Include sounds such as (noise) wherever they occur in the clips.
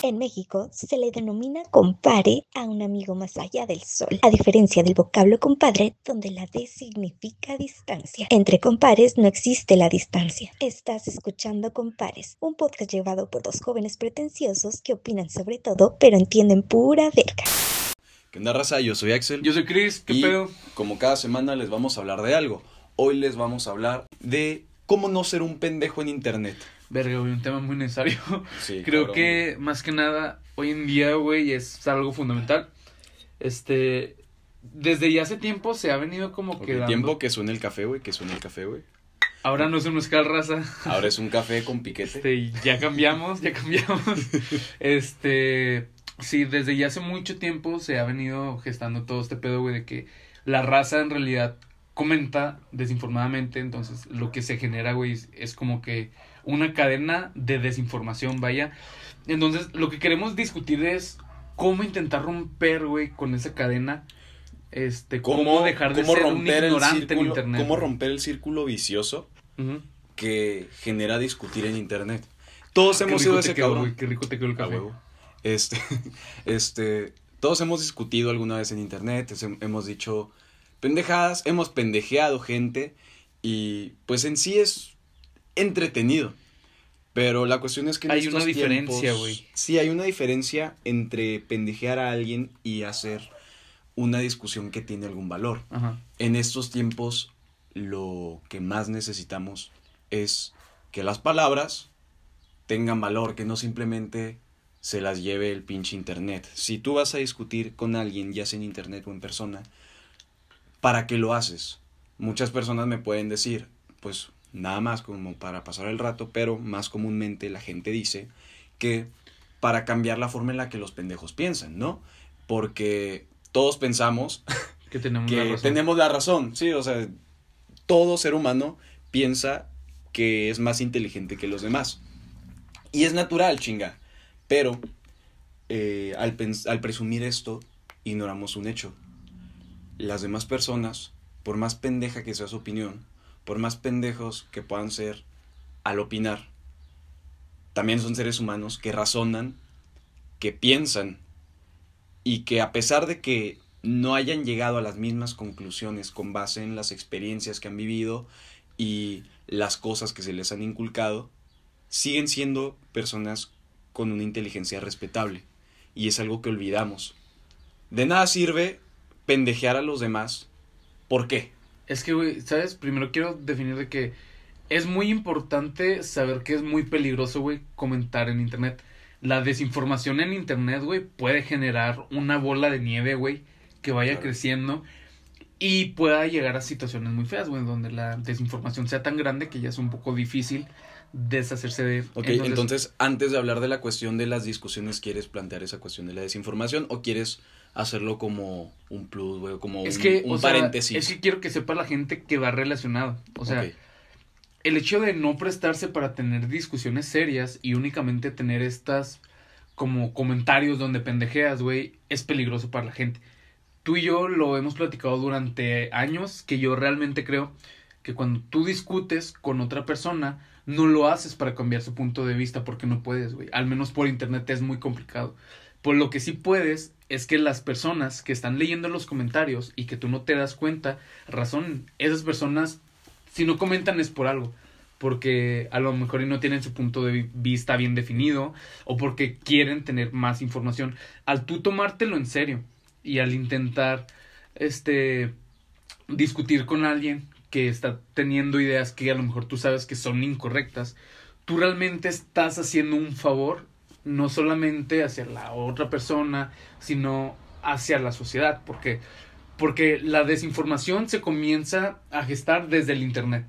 En México se le denomina compare a un amigo más allá del sol, a diferencia del vocablo compadre, donde la D significa distancia. Entre compares no existe la distancia. Estás escuchando Compares, un podcast llevado por dos jóvenes pretenciosos que opinan sobre todo, pero entienden pura verga. ¿Qué onda, raza? Yo soy Axel. Yo soy Chris, ¿qué y pedo? como cada semana les vamos a hablar de algo. Hoy les vamos a hablar de cómo no ser un pendejo en internet. Verga, güey, un tema muy necesario. (laughs) Sí, Creo cabrón. que más que nada, hoy en día, güey, es algo fundamental. Este, desde ya hace tiempo se ha venido como que dando- tiempo que suene el café, güey, que suene el café, güey. Ahora no es un mezcal raza. (laughs) Ahora es un café con piquete. Este, ya cambiamos, ya cambiamos. (laughs) Este, sí, desde ya hace mucho tiempo se ha venido gestando todo este pedo, güey, de que la raza en realidad comenta desinformadamente, entonces lo que se genera, güey, es como que una cadena de desinformación, vaya. Entonces, lo que queremos discutir es cómo intentar romper, güey, con esa cadena. Este, cómo, dejar de cómo ser un romper el ignorante en círculo- internet. Cómo romper el círculo vicioso que genera discutir en internet. Todos Qué hemos sido ese quedó, cabrón. Qué rico te quedó el café. Este, (laughs) este, todos hemos discutido alguna vez en internet, hemos dicho pendejadas, hemos pendejeado gente y pues en sí es entretenido. Pero la cuestión es que en Hay estos una diferencia, güey. Sí, hay una diferencia entre pendejear a alguien y hacer una discusión que tiene algún valor. Ajá. En estos tiempos lo que más necesitamos es que las palabras tengan valor, que no simplemente se las lleve el pinche internet. Si tú vas a discutir con alguien, ya sea en internet o en persona, ¿para qué lo haces? Muchas personas me pueden decir, pues nada más como para pasar el rato, pero más comúnmente la gente dice que para cambiar la forma en la que los pendejos piensan, ¿no? Porque todos pensamos (laughs) Que tenemos la razón. tenemos la razón, sí, o sea, todo ser humano piensa que es más inteligente que los demás. Y es natural, chinga. Pero eh, al, al presumir esto, ignoramos un hecho. Las demás personas, por más pendeja que sea su opinión, por más pendejos que puedan ser al opinar, también son seres humanos que razonan, que piensan y que a pesar de que no hayan llegado a las mismas conclusiones con base en las experiencias que han vivido y las cosas que se les han inculcado, siguen siendo personas con una inteligencia respetable. Y es algo que olvidamos. De nada sirve pendejear a los demás. ¿Por qué? Es que, güey, ¿sabes? Primero quiero definir de que es muy importante saber que es muy peligroso, güey, comentar en internet. La desinformación en internet, güey, puede generar una bola de nieve, güey, que vaya Claro. creciendo y pueda llegar a situaciones muy feas, güey, donde la desinformación sea tan grande que ya es un poco difícil deshacerse de... Ok, entonces, antes de hablar de la cuestión de las discusiones, ¿quieres plantear esa cuestión de la desinformación o quieres hacerlo como un plus, güey, como es un, que, un o sea, paréntesis? es que quiero que sepa la gente que va relacionado. O sea, el hecho de no prestarse para tener discusiones serias y únicamente tener estas como comentarios donde pendejeas, güey, es peligroso para la gente. Tú y yo lo hemos platicado durante años, que yo realmente creo que cuando tú discutes con otra persona, no lo haces para cambiar su punto de vista porque no puedes, güey. Al menos por internet es muy complicado. Por lo que sí puedes es que las personas que están leyendo los comentarios y que tú no te das cuenta, razón, esas personas si no comentan es por algo. Porque a lo mejor no tienen su punto de vi- vista bien definido o porque quieren tener más información. Al tú tomártelo en serio y al intentar este discutir con alguien que está teniendo ideas que a lo mejor tú sabes que son incorrectas, tú realmente estás haciendo un favor no solamente hacia la otra persona, sino hacia la sociedad, porque porque la desinformación se comienza a gestar desde el internet.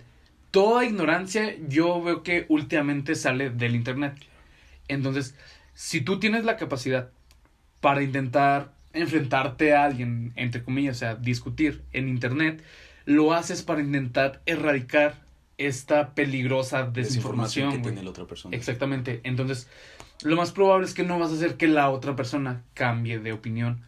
Toda ignorancia yo veo que últimamente sale del internet. Entonces, si tú tienes la capacidad para intentar enfrentarte a alguien, entre comillas, o sea, discutir en internet, lo haces para intentar erradicar esta peligrosa desinformación. que güey. tiene la otra persona. Exactamente. Entonces, lo más probable es que no vas a hacer que la otra persona cambie de opinión.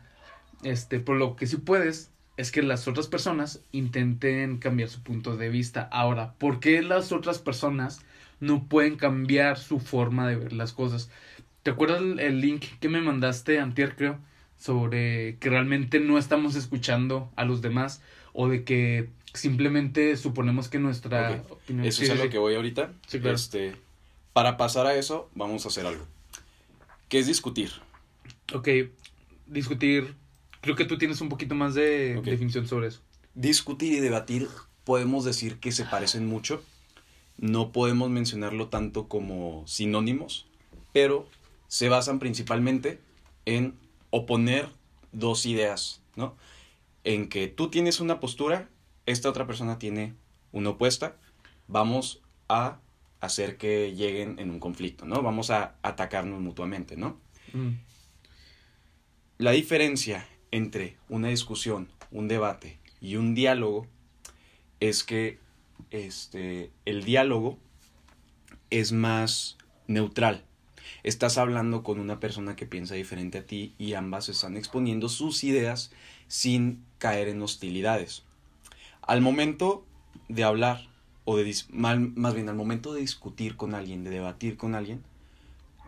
Este, por lo que sí puedes es que las otras personas intenten cambiar su punto de vista. Ahora, ¿por qué las otras personas no pueden cambiar su forma de ver las cosas? ¿Te acuerdas el, link que me mandaste antier, creo? Sobre que realmente no estamos escuchando a los demás o de que simplemente suponemos que nuestra Ok, opinión... Eso es a lo que voy ahorita. Sí, claro. Este, para pasar a eso, vamos a hacer algo. ¿Qué es discutir? Ok, discutir... Creo que tú tienes un poquito más de definición sobre eso. Discutir y debatir podemos decir que se parecen mucho. No podemos mencionarlo tanto como sinónimos, pero se basan principalmente en oponer dos ideas, ¿no? En que tú tienes una postura, esta otra persona tiene una opuesta, vamos a hacer que lleguen en un conflicto, ¿no? Vamos a atacarnos mutuamente, ¿no? Mm. La diferencia entre una discusión, un debate y un diálogo es que este, el diálogo es más neutral. Estás hablando con una persona que piensa diferente a ti y ambas están exponiendo sus ideas sin caer en hostilidades. Al momento de hablar, o de mal- más bien al momento de discutir con alguien, de debatir con alguien,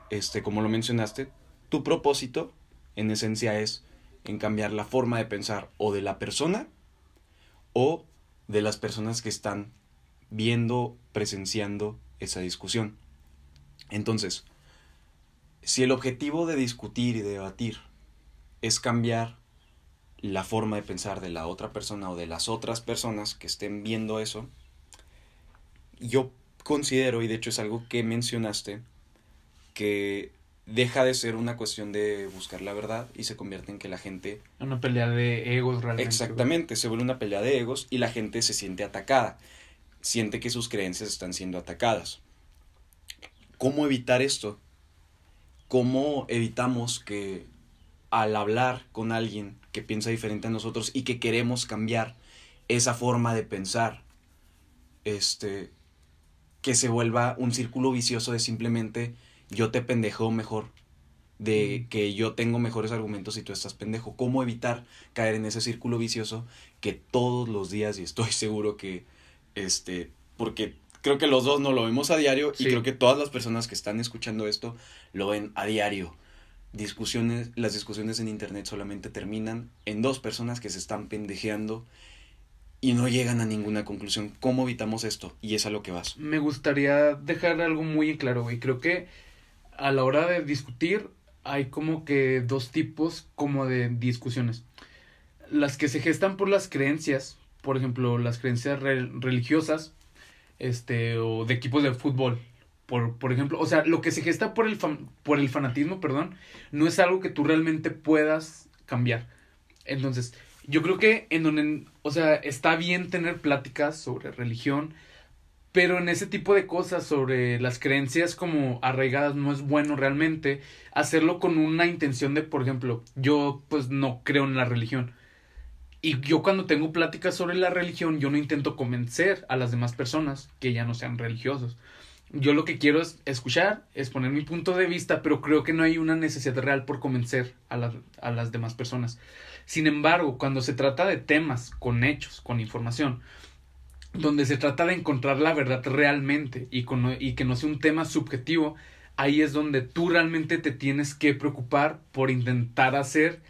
este, como lo mencionaste, tu propósito en esencia es en cambiar la forma de pensar o de la persona o de las personas que están viendo, presenciando esa discusión. Entonces, si el objetivo de discutir y de debatir es cambiar la forma de pensar de la otra persona o de las otras personas que estén viendo eso, yo considero, y de hecho es algo que mencionaste, que deja de ser una cuestión de buscar la verdad y se convierte en que la gente Una pelea de egos realmente. Exactamente, se vuelve una pelea de egos y la gente se siente atacada, siente que sus creencias están siendo atacadas. ¿Cómo evitar esto? ¿Cómo evitamos que al hablar con alguien que piensa diferente a nosotros y que queremos cambiar esa forma de pensar, este, que se vuelva un círculo vicioso de simplemente yo te pendejo mejor, de que yo tengo mejores argumentos y tú estás pendejo. ¿Cómo evitar caer en ese círculo vicioso que todos los días, y estoy (laughs) seguro que, este, porque creo que los dos no lo vemos a diario Sí. y creo que todas las personas que están escuchando esto lo ven a diario. Discusiones, las discusiones en internet solamente terminan en dos personas que se están pendejeando y no llegan a ninguna conclusión. ¿Cómo evitamos esto? Y es a lo que vas. Me gustaría dejar algo muy claro, güey. Creo que a la hora de discutir hay como que dos tipos como de discusiones. Las que se gestan por las creencias, por ejemplo, las creencias re- religiosas, este, o de equipos de fútbol. Por, por ejemplo, o sea, lo que se gesta por el, fan- por el fanatismo, perdón, no es algo que tú realmente puedas cambiar. Entonces, yo creo que en donde, o sea, está bien tener pláticas sobre religión, pero en ese tipo de cosas sobre las creencias como arraigadas no es bueno realmente hacerlo con una intención de, por ejemplo, yo pues no creo en la religión. Y yo cuando tengo pláticas sobre la religión, yo no intento convencer a las demás personas que ya no sean religiosos. Yo lo que quiero es escuchar, exponer mi punto de vista, pero creo que no hay una necesidad real por convencer a, a las demás personas. Sin embargo, cuando se trata de temas con hechos, con información, donde se trata de encontrar la verdad realmente y, con- y que no sea un tema subjetivo, ahí es donde tú realmente te tienes que preocupar por intentar hacer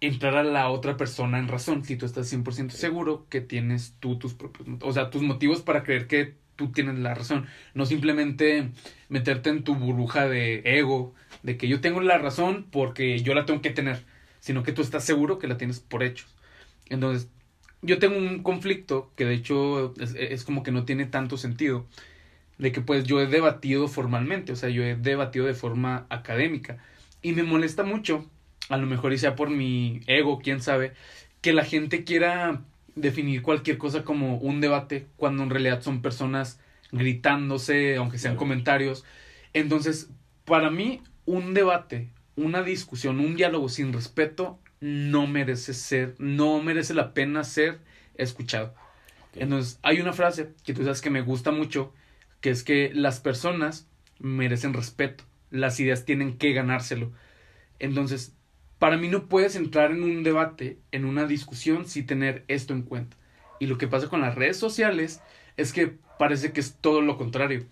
entrar a la otra persona en razón, si tú estás 100% seguro que tienes tú tus propios, o sea, tus motivos para creer que tú tienes la razón, no simplemente meterte en tu burbuja de ego, de que yo tengo la razón porque yo la tengo que tener, sino que tú estás seguro que la tienes por hechos. Entonces, yo tengo un conflicto que de hecho es, es como que no tiene tanto sentido, de que pues yo he debatido formalmente, o sea, yo he debatido de forma académica y me molesta mucho, a lo mejor y sea por mi ego, quién sabe, que la gente quiera definir cualquier cosa como un debate cuando en realidad son personas gritándose, aunque sean comentarios. Entonces, para mí, un debate, una discusión, un diálogo sin respeto no merece ser, no merece la pena ser escuchado. Entonces, hay una frase que tú sabes que me gusta mucho, que es que las personas merecen respeto, las ideas tienen que ganárselo. Entonces, para mí no puedes entrar en un debate, en una discusión, sin tener esto en cuenta. Y lo que pasa con las redes sociales es que parece que es todo lo contrario.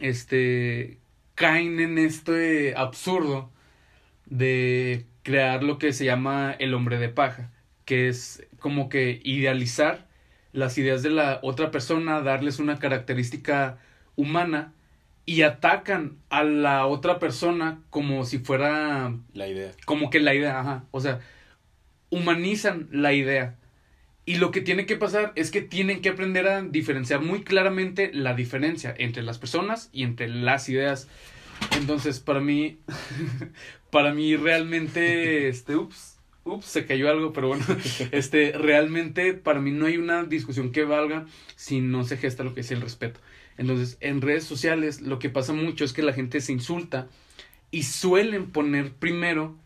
Este, caen en este absurdo de crear lo que se llama el hombre de paja, que es como que idealizar las ideas de la otra persona, darles una característica humana y atacan a la otra persona como si fuera La idea. como que la idea, ajá, o sea, humanizan la idea. Y lo que tiene que pasar es que tienen que aprender a diferenciar muy claramente la diferencia entre las personas y entre las ideas. Entonces, para mí, (laughs) para mí realmente, este, ups, ups, se cayó algo, pero bueno, (laughs) este, realmente para mí no hay una discusión que valga si no se gesta lo que es el respeto. Entonces, en redes sociales lo que pasa mucho es que la gente se insulta y suelen poner primero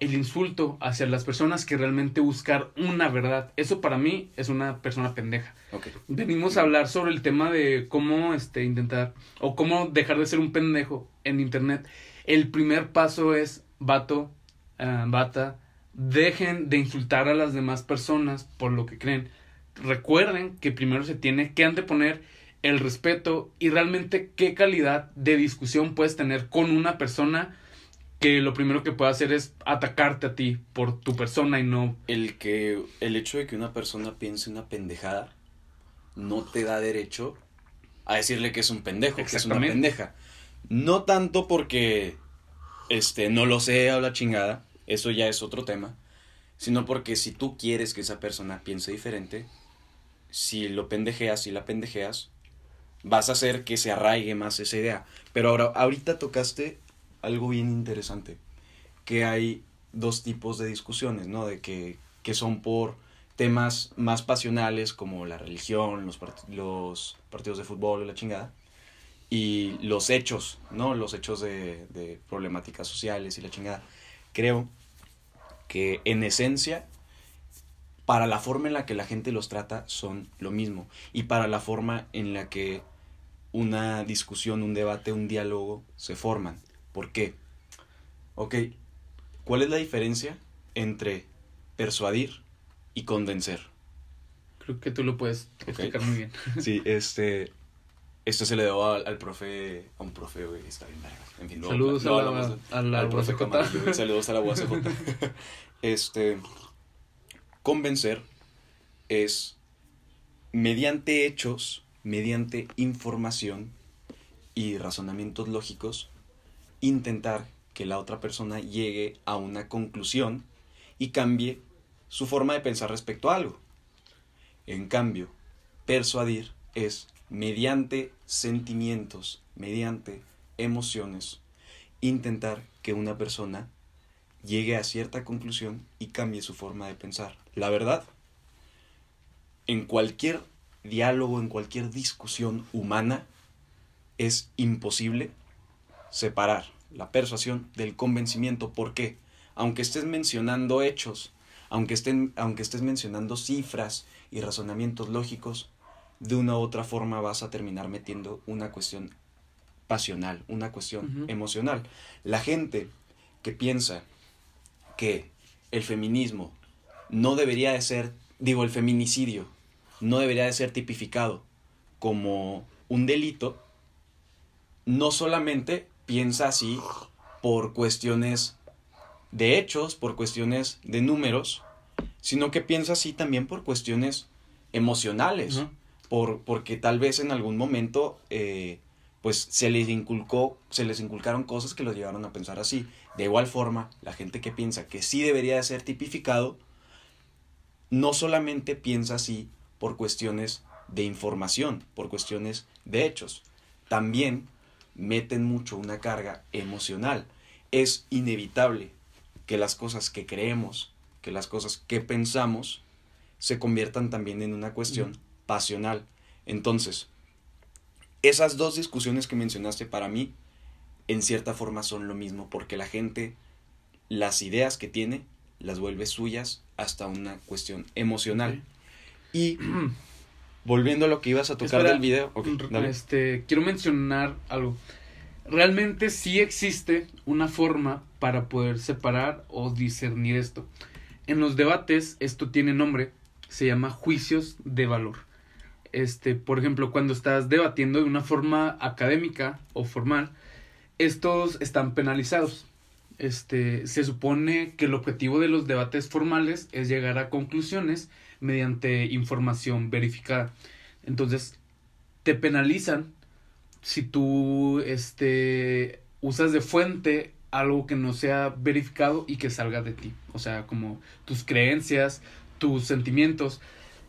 el insulto hacia las personas que realmente buscar una verdad. Eso para mí es una persona pendeja. Venimos a hablar sobre el tema de cómo este intentar o cómo dejar de ser un pendejo en internet. El primer paso es vato, ah, bata, dejen de insultar a las demás personas por lo que creen. Recuerden que primero se tiene que anteponer el respeto y realmente qué calidad de discusión puedes tener con una persona que lo primero que puede hacer es atacarte a ti por tu persona y no El que el hecho de que una persona piense una pendejada no te da derecho a decirle que es un pendejo, que es una pendeja. No tanto porque este no lo sea o la chingada, eso ya es otro tema, sino porque si tú quieres que esa persona piense diferente, si lo pendejeas, si la pendejeas, vas a hacer que se arraigue más esa idea. Pero ahora ahorita tocaste algo bien interesante, que hay dos tipos de discusiones, ¿no? De que, que son por temas más pasionales como la religión, los, part- los partidos de fútbol la chingada, y los hechos, ¿no? Los hechos de, de problemáticas sociales y la chingada. Creo que en esencia, para la forma en la que la gente los trata, son lo mismo. Y para la forma en la que una discusión, un debate, un diálogo se forman. ¿Por qué? Ok, ¿cuál es la diferencia entre persuadir y convencer? creo que tú lo puedes explicar muy bien. Sí, este. Esto se le debo al, al profe. A un profe, güey, está bien verga. En fin, Saludos luego a la- a la al profe güey, Saludos a la UACJ. (laughs) Este. Convencer es mediante hechos, mediante información y razonamientos lógicos, intentar que la otra persona llegue a una conclusión y cambie su forma de pensar respecto a algo. En cambio, persuadir es mediante sentimientos, mediante emociones, intentar que una persona llegue a cierta conclusión y cambie su forma de pensar. La verdad, en cualquier diálogo, en cualquier discusión humana, es imposible separar la persuasión del convencimiento. ¿Por qué? Aunque estés mencionando hechos, aunque, estén, aunque estés mencionando cifras y razonamientos lógicos, de una u otra forma vas a terminar metiendo una cuestión pasional, una cuestión emocional. La gente que piensa que el feminismo no debería de ser, digo, el feminicidio no debería de ser tipificado como un delito, no solamente piensa así por cuestiones de hechos, por cuestiones de números, sino que piensa así también por cuestiones emocionales. Por, porque tal vez en algún momento eh, pues se les inculcó, se les inculcaron cosas que los llevaron a pensar así. De igual forma, la gente que piensa que sí debería de ser tipificado, no solamente piensa así por cuestiones de información, por cuestiones de hechos, también meten mucho una carga emocional. Es inevitable que las cosas que creemos, que las cosas que pensamos, se conviertan también en una cuestión. Pasional. Entonces, esas dos discusiones que mencionaste para mí, en cierta forma son lo mismo, porque la gente, las ideas que tiene, las vuelve suyas hasta una cuestión emocional. Y volviendo a lo que ibas a tocar Espera, del video. Este, quiero mencionar algo. Realmente sí existe una forma para poder separar o discernir esto. En los debates esto tiene nombre, se llama juicios de valor. Este, por ejemplo, cuando estás debatiendo de una forma académica o formal, estos están penalizados. Este, se supone que el objetivo de los debates formales es llegar a conclusiones mediante información verificada. Entonces, te penalizan si tú este, usas de fuente algo que no sea verificado y que salga de ti. O sea, como tus creencias, tus sentimientos.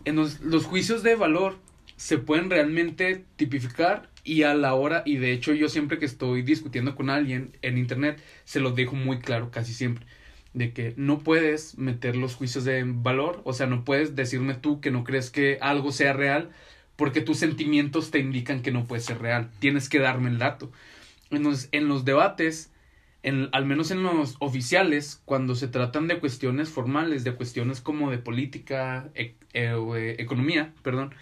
En los, los juicios de valor se pueden realmente tipificar y a la hora, y de hecho yo siempre que estoy discutiendo con alguien en internet, se lo dejo muy claro casi siempre, de que no puedes meter los juicios de valor, o sea, no puedes decirme tú que no crees que algo sea real, porque tus sentimientos te indican que no puede ser real, tienes que darme el dato. Entonces, en los debates, en, al menos en los oficiales, cuando se tratan de cuestiones formales, de cuestiones como de política, e, e, economía, perdón,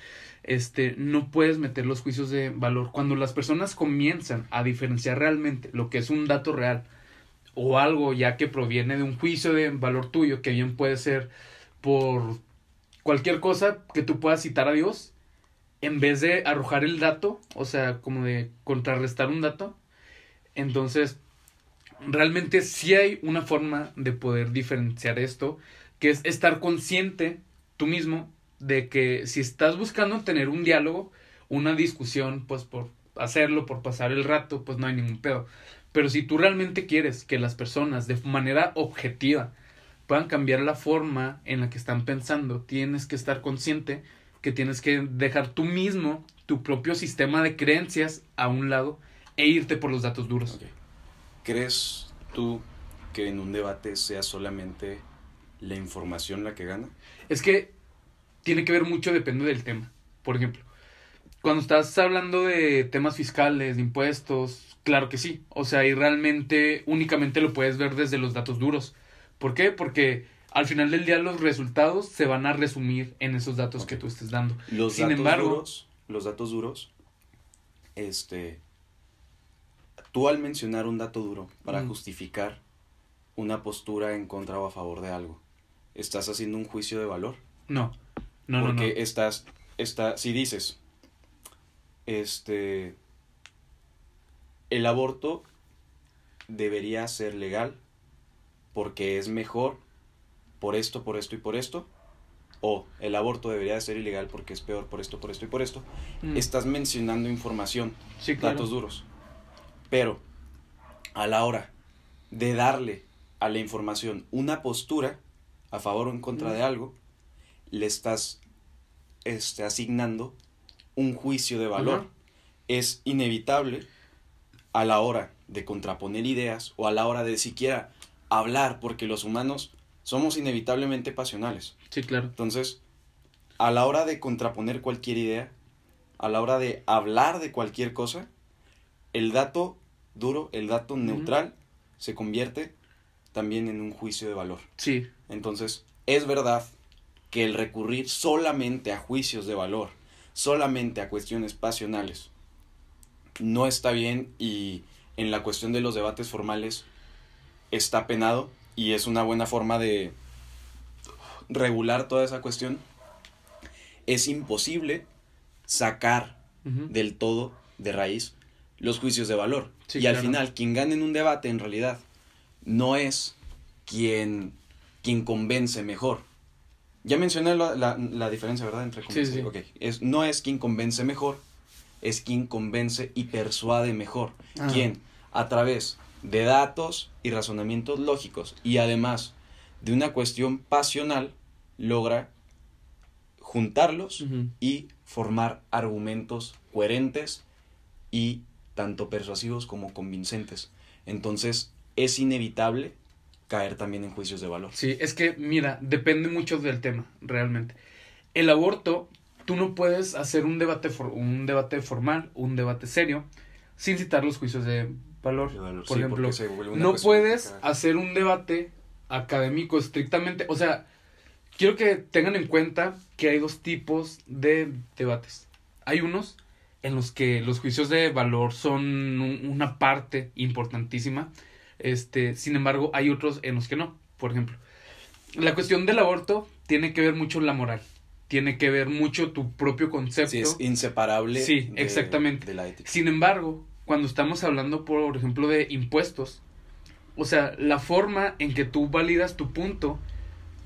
este, no puedes meter los juicios de valor. Cuando las personas comienzan a diferenciar realmente lo que es un dato real o algo ya que proviene de un juicio de valor tuyo, que bien puede ser por cualquier cosa que tú puedas citar a Dios, en vez de arrojar el dato, o sea, como de contrarrestar un dato, entonces realmente sí hay una forma de poder diferenciar esto, que es estar consciente tú mismo de que si estás buscando tener un diálogo, una discusión, pues por hacerlo, por pasar el rato, pues no hay ningún pedo. Pero si tú realmente quieres que las personas de manera objetiva puedan cambiar la forma en la que están pensando, tienes que estar consciente que tienes que dejar tú mismo tu propio sistema de creencias a un lado e irte por los datos duros. ¿Crees tú que en un debate sea solamente la información la que gana? Es que tiene que ver mucho, depende del tema. Por ejemplo, cuando estás hablando de temas fiscales, de impuestos, claro que sí. O sea, y realmente únicamente lo puedes ver desde los datos duros. ¿Por qué? Porque al final del día los resultados se van a resumir en esos datos que tú estés dando. Los Sin datos embargo, duros, los datos duros, este, tú al mencionar un dato duro para Mm. justificar una postura en contra o a favor de algo, estás haciendo un juicio de valor. no. No, no, no. porque estás, está, si dices, este, el aborto debería ser legal porque es mejor por esto, por esto y por esto, o el aborto debería ser ilegal porque es peor por esto, por esto y por esto, Mm, estás mencionando información, sí, claro. datos duros. Pero a la hora de darle a la información una postura a favor o en contra Mm. de algo, le estás este, asignando un juicio de valor. Es inevitable a la hora de contraponer ideas o a la hora de siquiera hablar, porque los humanos somos inevitablemente pasionales. Sí, claro. Entonces, a la hora de contraponer cualquier idea, a la hora de hablar de cualquier cosa, el dato duro, el dato neutral, se convierte también en un juicio de valor. Sí, Entonces, es verdad que el recurrir solamente a juicios de valor, solamente a cuestiones pasionales, no está bien y en la cuestión de los debates formales está penado y es una buena forma de regular toda esa cuestión. Es imposible sacar del todo de raíz los juicios de valor. Sí, y al final, quien gana en un debate en realidad no es quien, quien convence mejor. Ya mencioné la, la- la diferencia, ¿verdad? Entre convencer. sí. Ok. Es, no es quien convence mejor, es quien convence y persuade mejor. Ah. Quien, a través de datos y razonamientos lógicos y además de una cuestión pasional, logra juntarlos y formar argumentos coherentes y tanto persuasivos como convincentes. Entonces es inevitable caer también en juicios de valor. Sí, es que, mira, depende mucho del tema, realmente. El aborto, tú no puedes hacer un debate, for- un debate formal, un debate serio, sin citar los juicios de valor. De valor, Por sí, ejemplo, no puedes hacer un debate académico estrictamente. O sea, quiero que tengan en cuenta que hay dos tipos de debates. Hay unos en los que los juicios de valor son un- una parte importantísima. Este, sin embargo, hay otros en los que no. Por ejemplo, la cuestión del aborto tiene que ver mucho la moral. Tiene que ver mucho tu propio concepto. Sí, es inseparable Sí, de- exactamente. de la ética. Sin embargo, cuando estamos hablando, por ejemplo, de impuestos. O sea, la forma en que tú validas tu punto.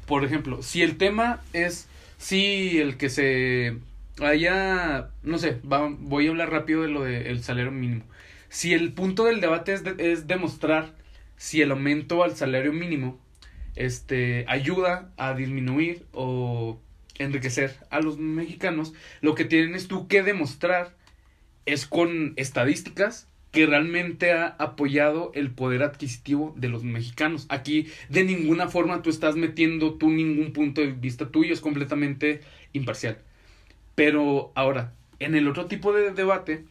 Por ejemplo, si el tema es si el que se haya, no sé, voy a hablar rápido de lo del salario mínimo. Si el punto del debate es, es demostrar si el aumento al salario mínimo este, ayuda a disminuir o enriquecer a los mexicanos, lo que tienes tú que demostrar es con estadísticas que realmente ha apoyado el poder adquisitivo de los mexicanos. Aquí de ninguna forma tú estás metiendo tú ningún punto de vista tuyo, es completamente imparcial. Pero ahora, en el otro tipo de debate,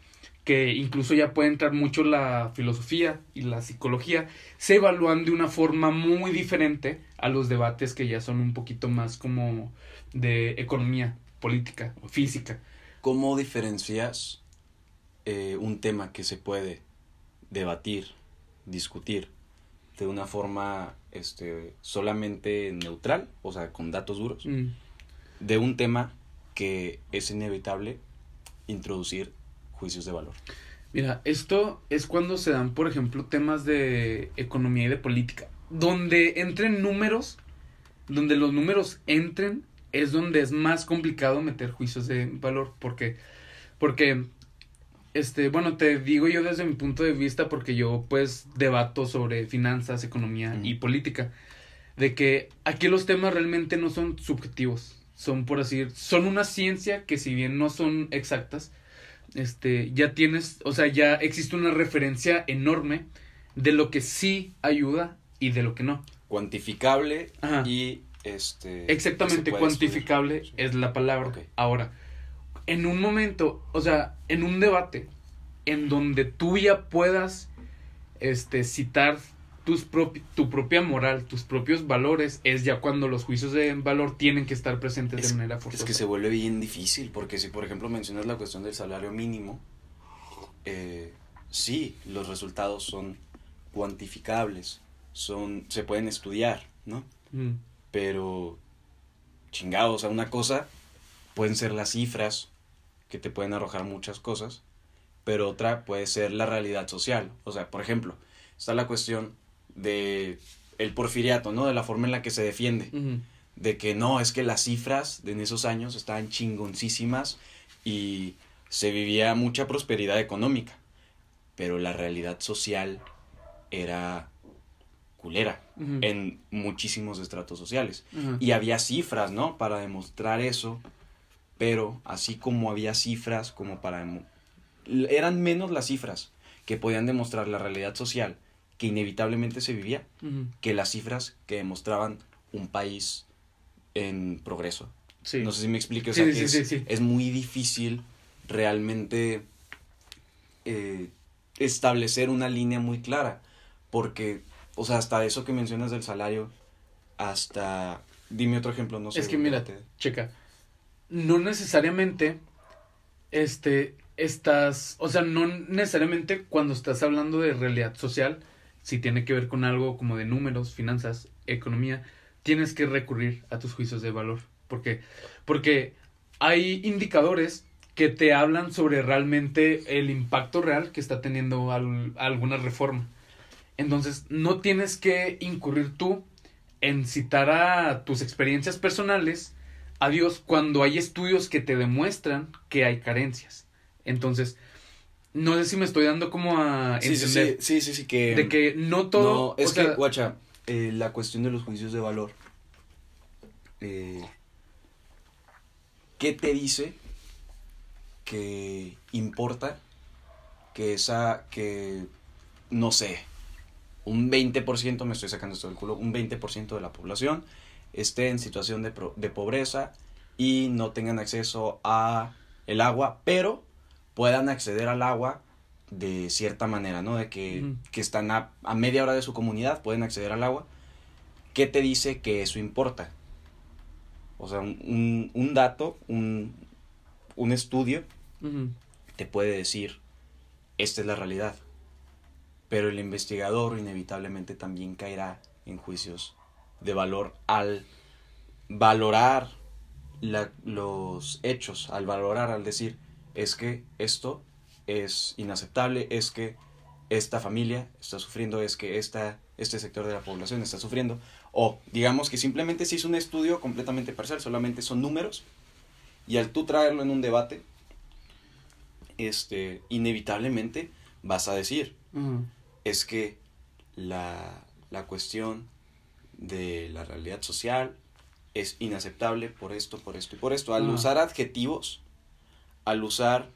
que incluso ya puede entrar mucho la filosofía y la psicología, se evalúan de una forma muy diferente a los debates que ya son un poquito más como de economía, política o física. ¿Cómo diferencias eh, un tema que se puede debatir, discutir de una forma este, solamente neutral, o sea, con datos duros, mm. de un tema que es inevitable introducir juicios de valor. Mira, esto es cuando se dan, por ejemplo, temas de economía y de política, donde entren números, donde los números entren, es donde es más complicado meter juicios de valor, porque porque este, bueno, te digo yo desde mi punto de vista porque yo pues debato sobre finanzas, economía y política, de que aquí los temas realmente no son subjetivos, son por así decir, son una ciencia que si bien no son exactas, este, ya tienes, o sea, ya existe una referencia enorme de lo que sí ayuda y de lo que no. Cuantificable y este exactamente cuantificable es la palabra. Ahora, en un momento, o sea, en un debate en donde tú ya puedas este, citar tus tu propia moral, tus propios valores, es ya cuando los juicios de valor tienen que estar presentes de manera forzosa. Es que se vuelve bien difícil, porque si por ejemplo mencionas la cuestión del salario mínimo, eh, sí, los resultados son cuantificables, son, se pueden estudiar, ¿no? Mm. Pero, chingados, o sea, una cosa pueden ser las cifras, que te pueden arrojar muchas cosas, pero otra puede ser la realidad social. O sea, por ejemplo, está la cuestión de el porfiriato, ¿no? De la forma en la que se defiende. De que no, es que las cifras de en esos años estaban chingoncísimas y se vivía mucha prosperidad económica. Pero la realidad social era culera en muchísimos estratos sociales. Y había cifras, ¿no? Para demostrar eso pero así como había cifras como para... eran menos las cifras que podían demostrar la realidad social que inevitablemente se vivía que las cifras que demostraban un país en progreso. No sé si me explico. es, muy difícil realmente eh, establecer una línea muy clara. Porque, o sea, hasta eso que mencionas del salario, hasta... Dime otro ejemplo, no sé. Es que mírate, checa no necesariamente este estás, o sea, no necesariamente cuando estás hablando de realidad social, si tiene que ver con algo como de números, finanzas, economía, tienes que recurrir a tus juicios de valor, porque porque hay indicadores que te hablan sobre realmente el impacto real que está teniendo alguna reforma. Entonces, no tienes que incurrir tú en citar a tus experiencias personales Adiós cuando hay estudios que te demuestran que hay carencias. Entonces, no sé si me estoy dando como a sí, entender. Sí, sí, sí, que... De que no todo... No, es que, guacha, eh, la cuestión de los juicios de valor. Eh, ¿Qué te dice que importa que esa, que, no sé, un 20%, me estoy sacando esto del culo, un 20% de la población esté en situación de, de pobreza y no tengan acceso a el agua, pero puedan acceder al agua de cierta manera, ¿no? De que, que están a, a, media hora de su comunidad, pueden acceder al agua. ¿Qué te dice que eso importa? O sea, un, un dato, un, un estudio, te puede decir, esta es la realidad. Pero el investigador inevitablemente también caerá en juicios de valor al valorar los hechos, al valorar, al decir, es que esto es inaceptable, es que esta familia está sufriendo, es que esta, este sector de la población está sufriendo, o digamos que simplemente si es un estudio completamente parcial, solamente son números, y al tú traerlo en un debate, este, inevitablemente vas a decir, es que la, la cuestión de la realidad social es inaceptable por esto, por esto y por esto. Al usar adjetivos, al usar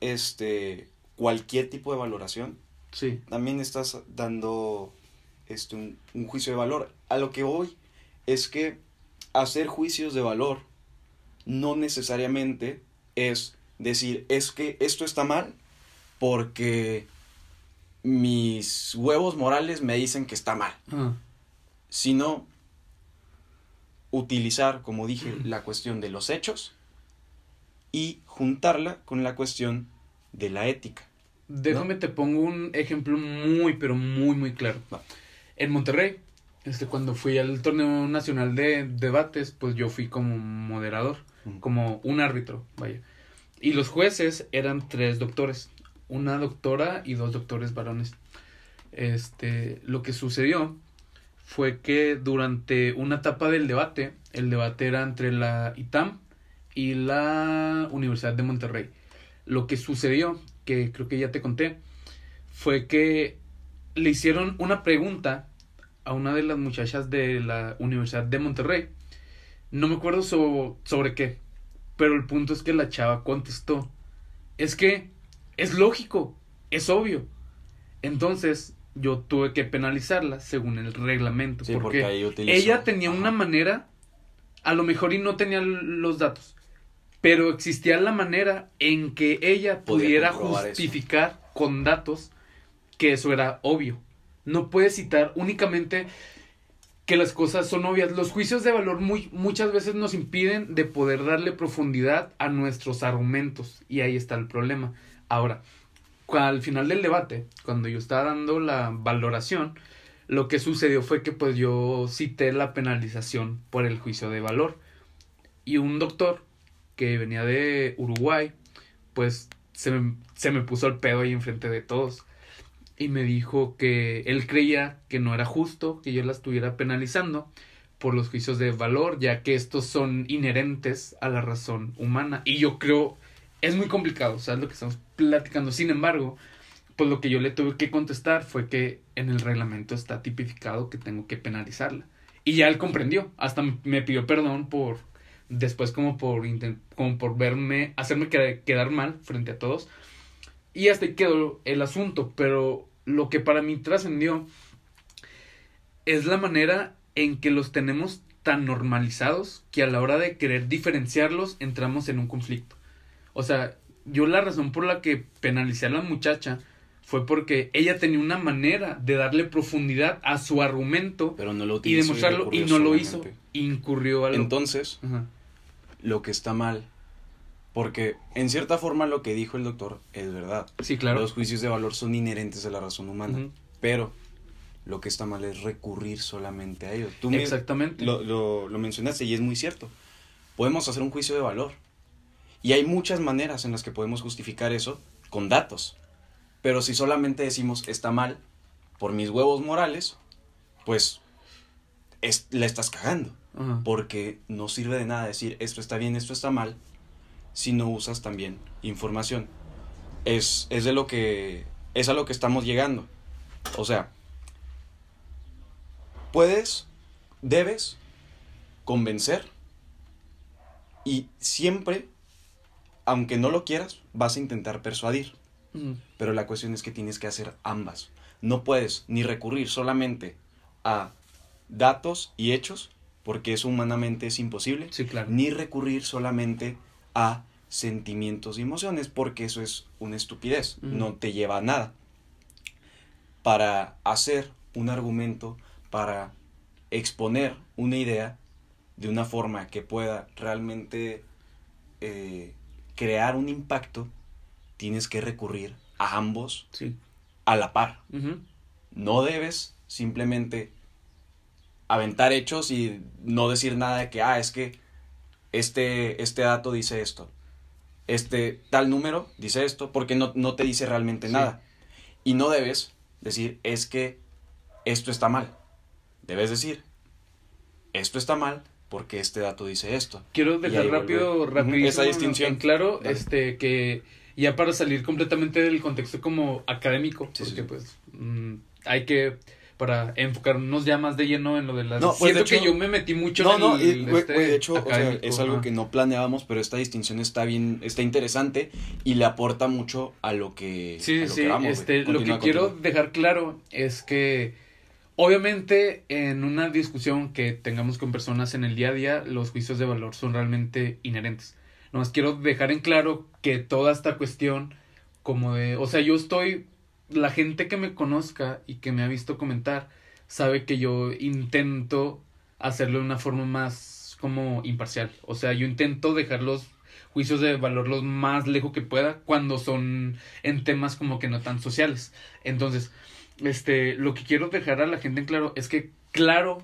este cualquier tipo de valoración, Sí. también estás dando este, un, un juicio de valor. A lo que voy es que hacer juicios de valor no necesariamente es decir, es que esto está mal porque mis huevos morales me dicen que está mal, Ajá. sino utilizar, como dije, la cuestión de los hechos y juntarla con la cuestión de la ética. Déjame te pongo un ejemplo muy, pero muy, muy claro. Va. En Monterrey, este, cuando fui al torneo nacional de debates, pues yo fui como moderador, Mm. como un árbitro, vaya. Y los jueces eran tres doctores, una doctora y dos doctores varones. Este, lo que sucedió fue que durante una etapa del debate, el debate era entre la ITAM y la Universidad de Monterrey. Lo que sucedió, que creo que ya te conté, fue que le hicieron una pregunta a una de las muchachas de la Universidad de Monterrey. No me acuerdo so- sobre qué, pero el punto es que la chava contestó, es que es lógico, es obvio. Entonces yo tuve que penalizarla según el reglamento, Sí, porque, ella tenía Ajá. una manera, a lo mejor y no tenía los datos, pero existía la manera en que ella pudiera eso. justificar con datos que eso era obvio. No puedes citar únicamente que las cosas son obvias. Los juicios de valor muy, muchas veces nos impiden de poder darle profundidad a nuestros argumentos y ahí está el problema. Ahora, al final del debate, cuando yo estaba dando la valoración, lo que sucedió fue que pues yo cité la penalización por el juicio de valor y un doctor que venía de Uruguay, pues se me, se me puso el pedo ahí enfrente de todos y me dijo que él creía que no era justo que yo la estuviera penalizando por los juicios de valor, ya que estos son inherentes a la razón humana. Y yo creo, es muy complicado, ¿sabes lo que estamos platicando? Sin embargo, pues lo que yo le tuve que contestar fue que en el reglamento está tipificado que tengo que penalizarla. Y ya él comprendió, hasta me- me pidió perdón por, después como por, como por verme, hacerme quedar, quedar mal frente a todos. Y hasta ahí quedó el asunto, pero lo que para mí trascendió es la manera en que los tenemos tan normalizados que a la hora de querer diferenciarlos entramos en un conflicto. O sea, yo la razón por la que penalicé a la muchacha fue porque ella tenía una manera de darle profundidad a su argumento Pero no lo y demostrarlo y no lo hizo. Incurrió a lo... Entonces, Ajá. Lo que está mal, porque en cierta forma lo que dijo el doctor es verdad. Sí, claro. Los juicios de valor son inherentes a la razón humana, pero lo que está mal es recurrir solamente a ellos. Tú Exactamente. lo, lo, lo mencionaste y es muy cierto. Podemos hacer un juicio de valor. Y hay muchas maneras en las que podemos justificar eso con datos. Pero si solamente decimos está mal por mis huevos morales, pues es, la estás cagando. Ajá. Porque no sirve de nada decir esto está bien, esto está mal, si no usas también información. Es, es de lo que. Es a lo que estamos llegando. O sea, puedes, debes convencer y siempre, aunque no lo quieras, vas a intentar persuadir. Pero la cuestión es que tienes que hacer ambas. No puedes ni recurrir solamente a datos y hechos, porque eso humanamente es imposible, Sí, claro. ni recurrir solamente a sentimientos y emociones, porque eso es una estupidez, no te lleva a nada. Para hacer un argumento, para exponer una idea de una forma que pueda realmente eh, crear un impacto, tienes que recurrir a ambos Sí. a la par. No debes simplemente aventar hechos y no decir nada de que, ah, es que este, este dato dice esto. este tal número dice esto, porque no, no te dice realmente Sí. nada. Y no debes decir, es que esto está mal. Debes decir, esto está mal porque este dato dice esto. Quiero dejar rápido, rapidísimo, Esa distinción. en claro, Dale. este, que ya para salir completamente del contexto como académico, Sí, porque sí. pues mm, hay que, para enfocarnos ya más de lleno en lo de las... No, pues, de Siento que yo me metí mucho No, en no, el, este de hecho, o sea, académico, es algo que no planeábamos, pero esta distinción está bien, está interesante y le aporta mucho a lo que, a Sí, lo sí, que vamos, este, lo que Continúa, quiero dejar claro es que obviamente en una discusión que tengamos con personas en el día a día, los juicios de valor son realmente inherentes. Nomás quiero dejar en claro que toda esta cuestión como de, o sea, yo estoy, la gente que me conozca y que me ha visto comentar, sabe que yo intento hacerlo de una forma más como imparcial. O sea, yo intento dejar los juicios de valor los más lejos que pueda cuando son en temas como que no tan sociales. Entonces, este, lo que quiero dejar a la gente en claro es que claro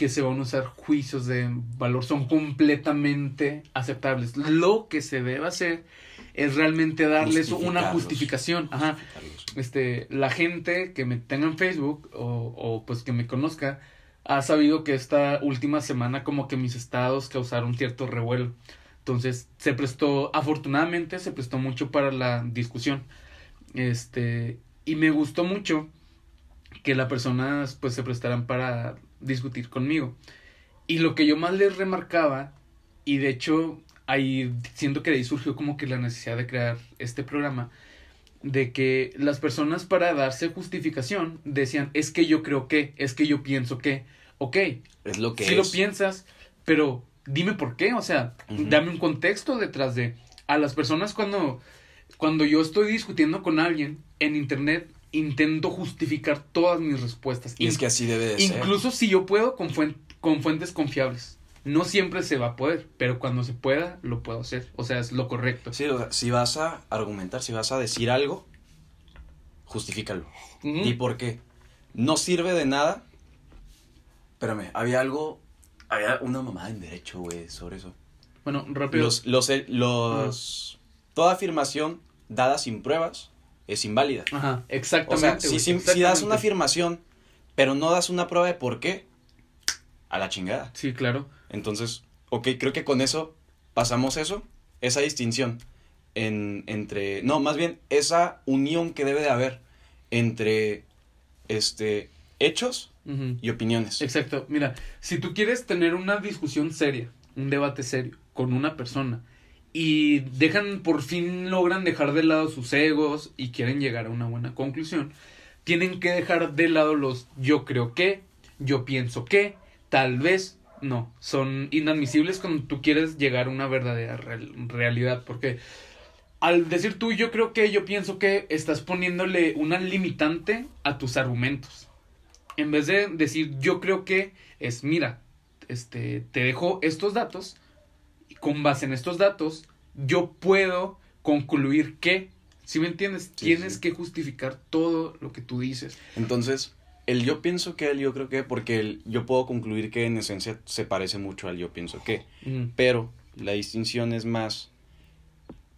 que se van a usar juicios de valor son completamente aceptables. Lo que se debe hacer es realmente darles una justificación. Ajá este, la gente que me tenga en Facebook o, o pues que me conozca ha sabido que esta última semana como que mis estados causaron cierto revuelo. Entonces se prestó, afortunadamente se prestó mucho para la discusión. Este, y me gustó mucho que las personas pues se prestaran para discutir conmigo. Y lo que yo más les remarcaba, y de hecho ahí siento que de ahí surgió como que la necesidad de crear este programa, de que las personas para darse justificación decían, es que yo creo que, es que yo pienso que, ok, Es lo que si es. lo piensas, pero dime por qué, o sea, dame un contexto detrás de a las personas cuando cuando yo estoy discutiendo con alguien en internet intento justificar todas mis respuestas, Y es que así debe de ser. incluso si yo puedo con, fuen- con fuentes confiables. No siempre se va a poder, pero cuando se pueda lo puedo hacer, o sea, es lo correcto. Sí, o sea, si vas a argumentar, si vas a decir algo, justifícalo. ¿Y por qué? No sirve de nada. Espérame, había algo. Había una mamada en derecho, güey, sobre eso. Bueno, rápido. Los, los, los, Toda afirmación dada sin pruebas es inválida. Ajá, O exactamente. sea, si, das una afirmación, pero no das una prueba de por qué, a la chingada. Sí, claro. Entonces, ok, creo que con eso pasamos eso, esa distinción en, entre, no, más bien esa unión que debe de haber entre, este, hechos y opiniones. Exacto. Mira, si tú quieres tener una discusión seria, un debate serio con una persona y dejan, por fin logran dejar de lado sus egos y quieren llegar a una buena conclusión, tienen que dejar de lado los yo creo que, yo pienso que, tal vez no. Son inadmisibles cuando tú quieres llegar a una verdadera real- realidad porque al decir tú yo creo que, yo pienso que, estás poniéndole una limitante a tus argumentos. En vez de decir yo creo que, es mira, este, te dejo estos datos con base en estos datos yo puedo concluir que, si me entiendes? Sí, Tienes sí. que justificar todo lo que tú dices. Entonces, el yo pienso que, el yo creo que, porque el yo puedo concluir que en esencia se parece mucho al yo pienso que, Mm, pero la distinción es más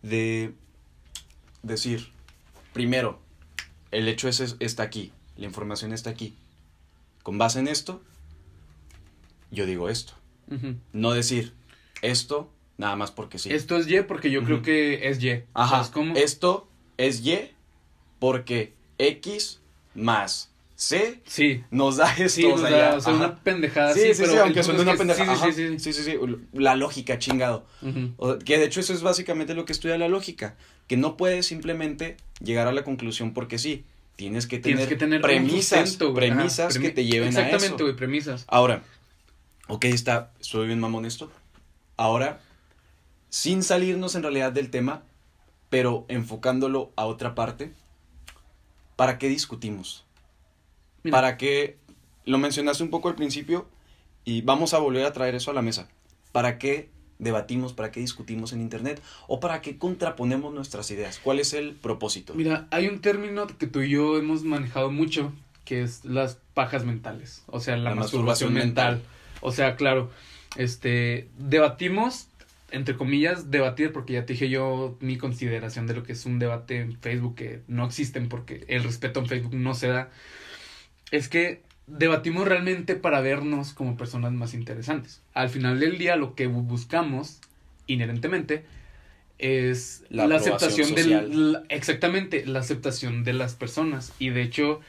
de decir, primero, el hecho es, es- está aquí, la información está aquí. Con base en esto, yo digo esto. No decir esto nada más porque sí. Esto es Y porque yo creo que es Y. Ajá. Esto es Y porque X más C Sí. nos da esto. Sí, o nos sea, da, o sea, una pendejada. Sí, sí, sí, pero el aunque suene una pendejada. Sí, sí, sí, sí. sí, sí, sí, La lógica, chingado. O- que de hecho eso es básicamente lo que estudia la lógica. Que no puedes simplemente llegar a la conclusión porque sí. Tienes que tener, Tienes que tener un premisas, sustento, güey. Ajá, premisas que te lleven a eso. Exactamente, güey, premisas. Ahora, ok, está, estoy bien mamón esto. Ahora, sin salirnos en realidad del tema, pero enfocándolo a otra parte, ¿para qué discutimos? Mira, ¿Para qué? Lo mencionaste un poco al principio y vamos a volver a traer eso a la mesa. ¿Para qué debatimos, para qué discutimos en Internet o para qué contraponemos nuestras ideas? ¿Cuál es el propósito? Mira, hay un término que tú y yo hemos manejado mucho, que es las pajas mentales, o sea, la, La masturbación, masturbación mental. mental. O sea, claro, este, debatimos entre comillas, debatir, porque ya te dije yo mi consideración de lo que es un debate en Facebook, que no existen porque el respeto en Facebook no se da, es que debatimos realmente para vernos como personas más interesantes. Al final del día lo que buscamos inherentemente es La la, aceptación social. del exactamente la aceptación de las personas y de hecho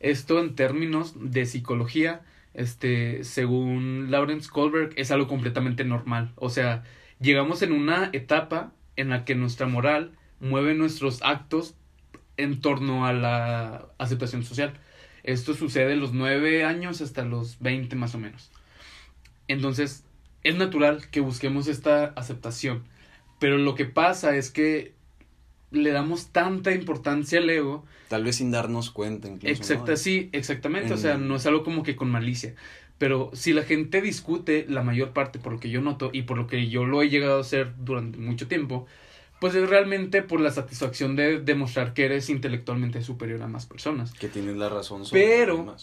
esto en términos de psicología este según Lawrence Kohlberg es algo completamente normal. O sea llegamos en una etapa en la que nuestra moral mueve nuestros actos en torno a la aceptación social. Esto sucede de los 9 años hasta los 20 más o menos. Entonces es natural que busquemos esta aceptación pero lo que pasa es que le damos tanta importancia al ego. Tal vez sin darnos cuenta incluso. Exacta, ¿no? sí, exactamente. O sea, no es algo como que con malicia. Pero si la gente discute, la mayor parte, por lo que yo noto y por lo que yo lo he llegado a hacer durante mucho tiempo, pues es realmente por la satisfacción de demostrar que eres intelectualmente superior a más personas. Que tienes la razón sobre Pero-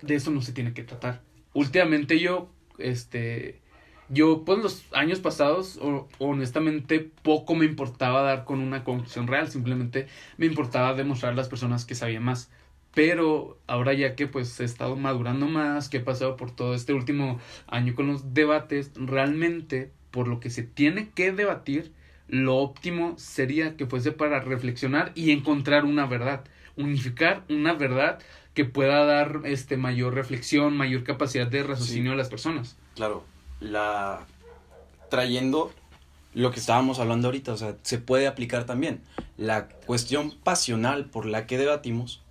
de eso no se tiene que tratar. Últimamente yo, este, yo, pues los años pasados, o- honestamente, poco me importaba dar con una conclusión real, simplemente me importaba demostrar a las personas que sabía más. Pero ahora ya que pues he estado madurando más, que he pasado por todo este último año con los debates, realmente por lo que se tiene que debatir, lo óptimo sería que fuese para reflexionar y encontrar una verdad, unificar una verdad que pueda dar este mayor reflexión, mayor capacidad de raciocinio a las personas. Claro, la trayendo lo que estábamos hablando ahorita, o sea, se puede aplicar también. La cuestión pasional por la que debatimos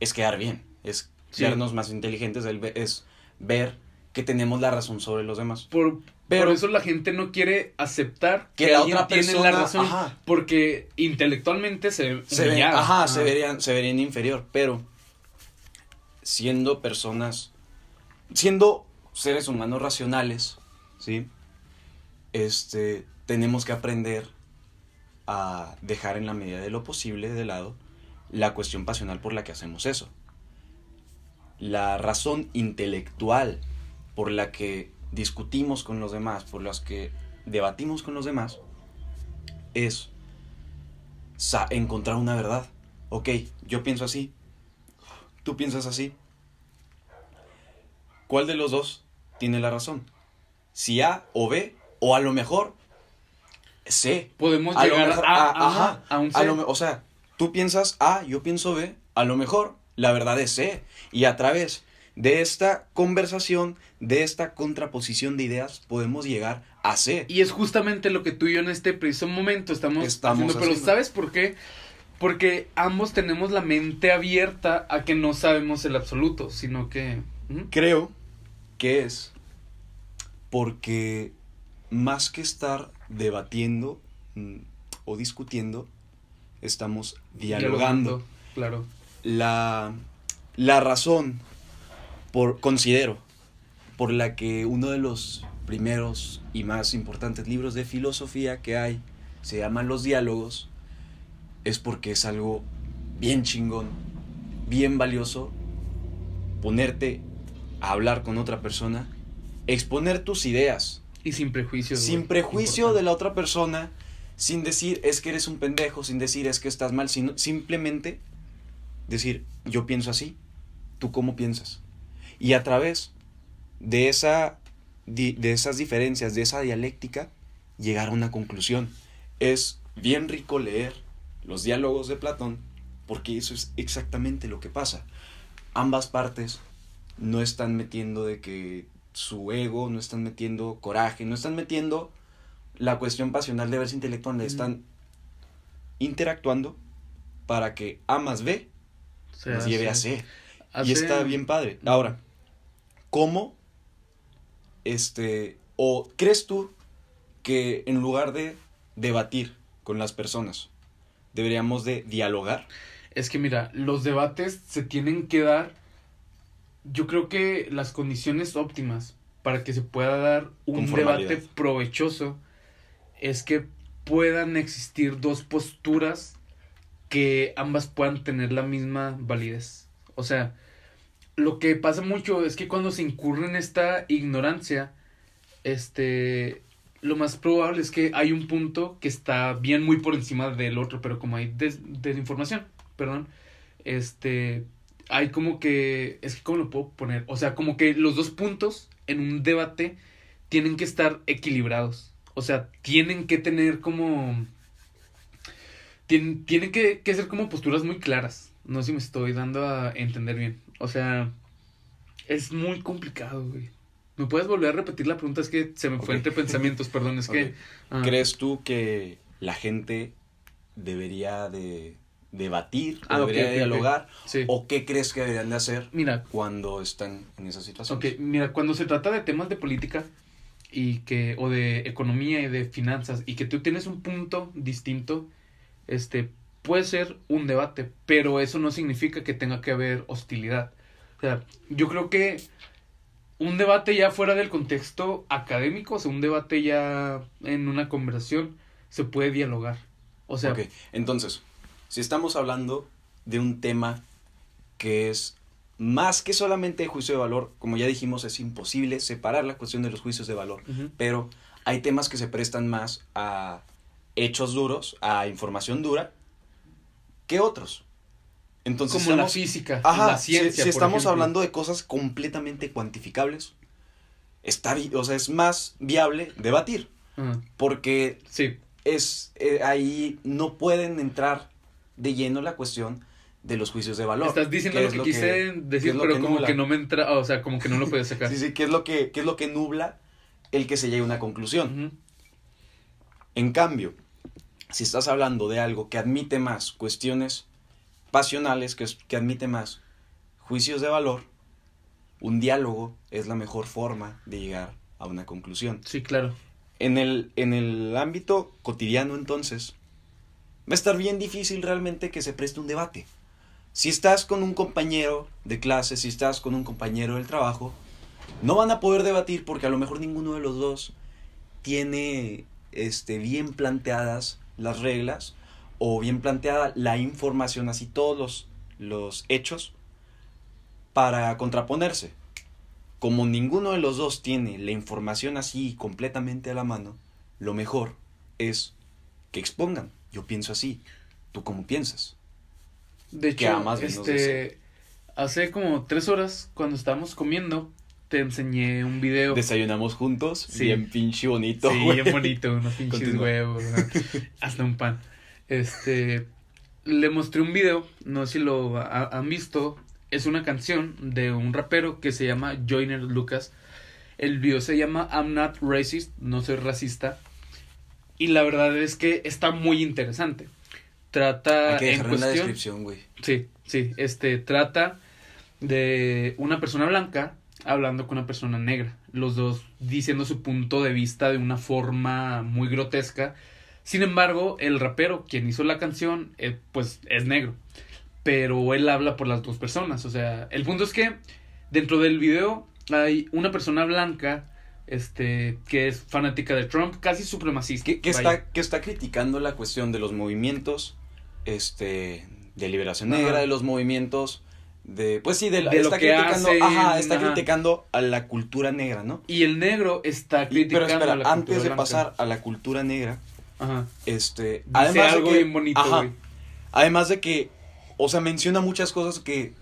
es quedar bien, es Sí. vernos más inteligentes, es ver que tenemos la razón sobre los demás. Por, Pero- por eso la gente no quiere aceptar Que que, la otra tiene persona- la razón ajá. porque intelectualmente se, Se ven, ajá, se verían, se verían inferior, pero siendo personas, siendo seres humanos racionales, ¿sí? Este, tenemos que aprender a dejar en la medida de lo posible de lado la cuestión pasional por la que hacemos eso. La razón intelectual por la que discutimos con los demás, por las que debatimos con los demás, es encontrar una verdad. Ok, yo pienso así, tú piensas así. ¿Cuál de los dos tiene la razón? Si A o B, o a lo mejor C. Podemos A lo llegar mejor- a, a- ajá, a un A C. lo o sea, tú piensas A, yo pienso B, a lo mejor la verdad es C. Y a través de esta conversación, de esta contraposición de ideas, podemos llegar a C. Y es justamente lo que tú y yo en este preciso momento estamos, Estamos haciendo. Pero haciendo. ¿sabes por qué? Porque ambos tenemos la mente abierta a que no sabemos el absoluto, sino que... Creo que es porque más que estar debatiendo mm, o discutiendo, estamos dialogando. Claro. La, la razón, por, considero, por la que uno de los primeros y más importantes libros de filosofía que hay se llama Los Diálogos, es porque es algo bien chingón, bien valioso, ponerte a hablar con otra persona, exponer tus ideas, Y sin prejuicios. sin prejuicio Importante. de la otra persona, sin decir es que eres un pendejo, sin decir es que estás mal, sino simplemente decir yo pienso así, tú cómo piensas. Y a través de esa de esas diferencias, de esa dialéctica, llegar a una conclusión. Es bien rico leer los diálogos de Platón porque eso es exactamente lo que pasa. Ambas partes no están metiendo de que su ego, no están metiendo coraje, no están metiendo la cuestión pasional de verse intelectual, le están interactuando para que A más B Se nos lleve a C. hace- Y está bien padre. Ahora, ¿cómo este o crees tú que en lugar de debatir con las personas deberíamos de dialogar? Es que mira, los debates se tienen que dar. Yo creo que las condiciones óptimas para que se pueda dar un debate provechoso es que puedan existir dos posturas que ambas puedan tener la misma validez. O sea, lo que pasa mucho es que cuando se incurre en esta ignorancia, este, lo más probable es que hay un punto que está bien muy por encima del otro, pero como hay des desinformación, perdón, este, hay como que, es que cómo lo puedo poner, o sea, como que los dos puntos en un debate tienen que estar equilibrados, o sea, tienen que tener como, tienen, tienen que, que ser como posturas muy claras, no sé si me estoy dando a entender bien, o sea, es muy complicado, güey. ¿Me puedes volver a repetir la pregunta? Es que se me fue Ok. entre pensamientos, perdón, es que... (laughs) Ah, ¿Crees tú que la gente debería de debatir, o Ah, debería dialogar? Sí. ¿O qué crees que deberían de hacer Mira, cuando están en esa situación? ok, mira, cuando se trata de temas de política y que, o de economía y de finanzas, y que tú tienes un punto distinto, este, puede ser un debate, pero eso no significa que tenga que haber hostilidad. O sea, yo creo que un debate ya fuera del contexto académico, o sea, un debate ya en una conversación, se puede dialogar. O sea, entonces, si estamos hablando de un tema que es más que solamente juicio de valor, como ya dijimos, es imposible separar la cuestión de los juicios de valor, pero hay temas que se prestan más a hechos duros, a información dura, que otros. Entonces, como la física, Ajá, la si- ciencia. si, por estamos ejemplo. hablando de cosas completamente cuantificables, está, o sea, es más viable debatir, porque Sí, es eh, ahí no pueden entrar de lleno la cuestión de los juicios de valor. Estás diciendo lo es que lo quise que- decir, pero que como nubla. que no me entra, o sea, como que no lo puedes sacar. (laughs) Sí, sí, ¿qué es lo que, qué es lo que nubla el que se llegue a una conclusión? En cambio, si estás hablando de algo que admite más cuestiones pasionales, que, que admite más juicios de valor, un diálogo es la mejor forma de llegar a una conclusión. Sí, claro. En el, en el ámbito cotidiano, entonces, va a estar bien difícil realmente que se preste un debate. Si estás con un compañero de clase, si estás con un compañero del trabajo, no van a poder debatir porque a lo mejor ninguno de los dos tiene este, bien planteadas las reglas o bien planteada la información, así todos los, los hechos para contraponerse. Como ninguno de los dos tiene la información así completamente a la mano, lo mejor es que expongan. Yo pienso así. ¿Tú cómo piensas? De Que hecho, amas este, hace como tres horas, cuando estábamos comiendo, te enseñé un video. Desayunamos juntos, Sí. bien pinche bonito. sí, güey. bien bonito, unos pinches Continúa. huevos, hasta un pan. Este, le mostré un video, no sé si lo ha- han visto, es una canción de un rapero que se llama Joyner Lucas. El video se llama I'm Not Racist, no soy racista. Y la verdad es que está muy interesante. Trata Hay que en en la cuestión, descripción, güey. Sí, sí, este trata de una persona blanca hablando con una persona negra, los dos diciendo su punto de vista de una forma muy grotesca. Sin embargo, el rapero, quien hizo la canción, eh, pues es negro, pero él habla por las dos personas, o sea, el punto es que dentro del video hay una persona blanca este que es fanática de Trump, casi supremacista. Que, está, que está criticando la cuestión de los movimientos este, de liberación Ajá. negra, de los movimientos de... Pues sí, de, De lo está que criticando, hacen, ajá, está ajá. criticando a la cultura negra, ¿no? Y el negro está Y- criticando pero espera, a la antes cultura de blanca. pasar a la cultura negra, Ajá. este, Dice además algo de que, bien bonito, ajá, güey. además de que, o sea, menciona muchas cosas que,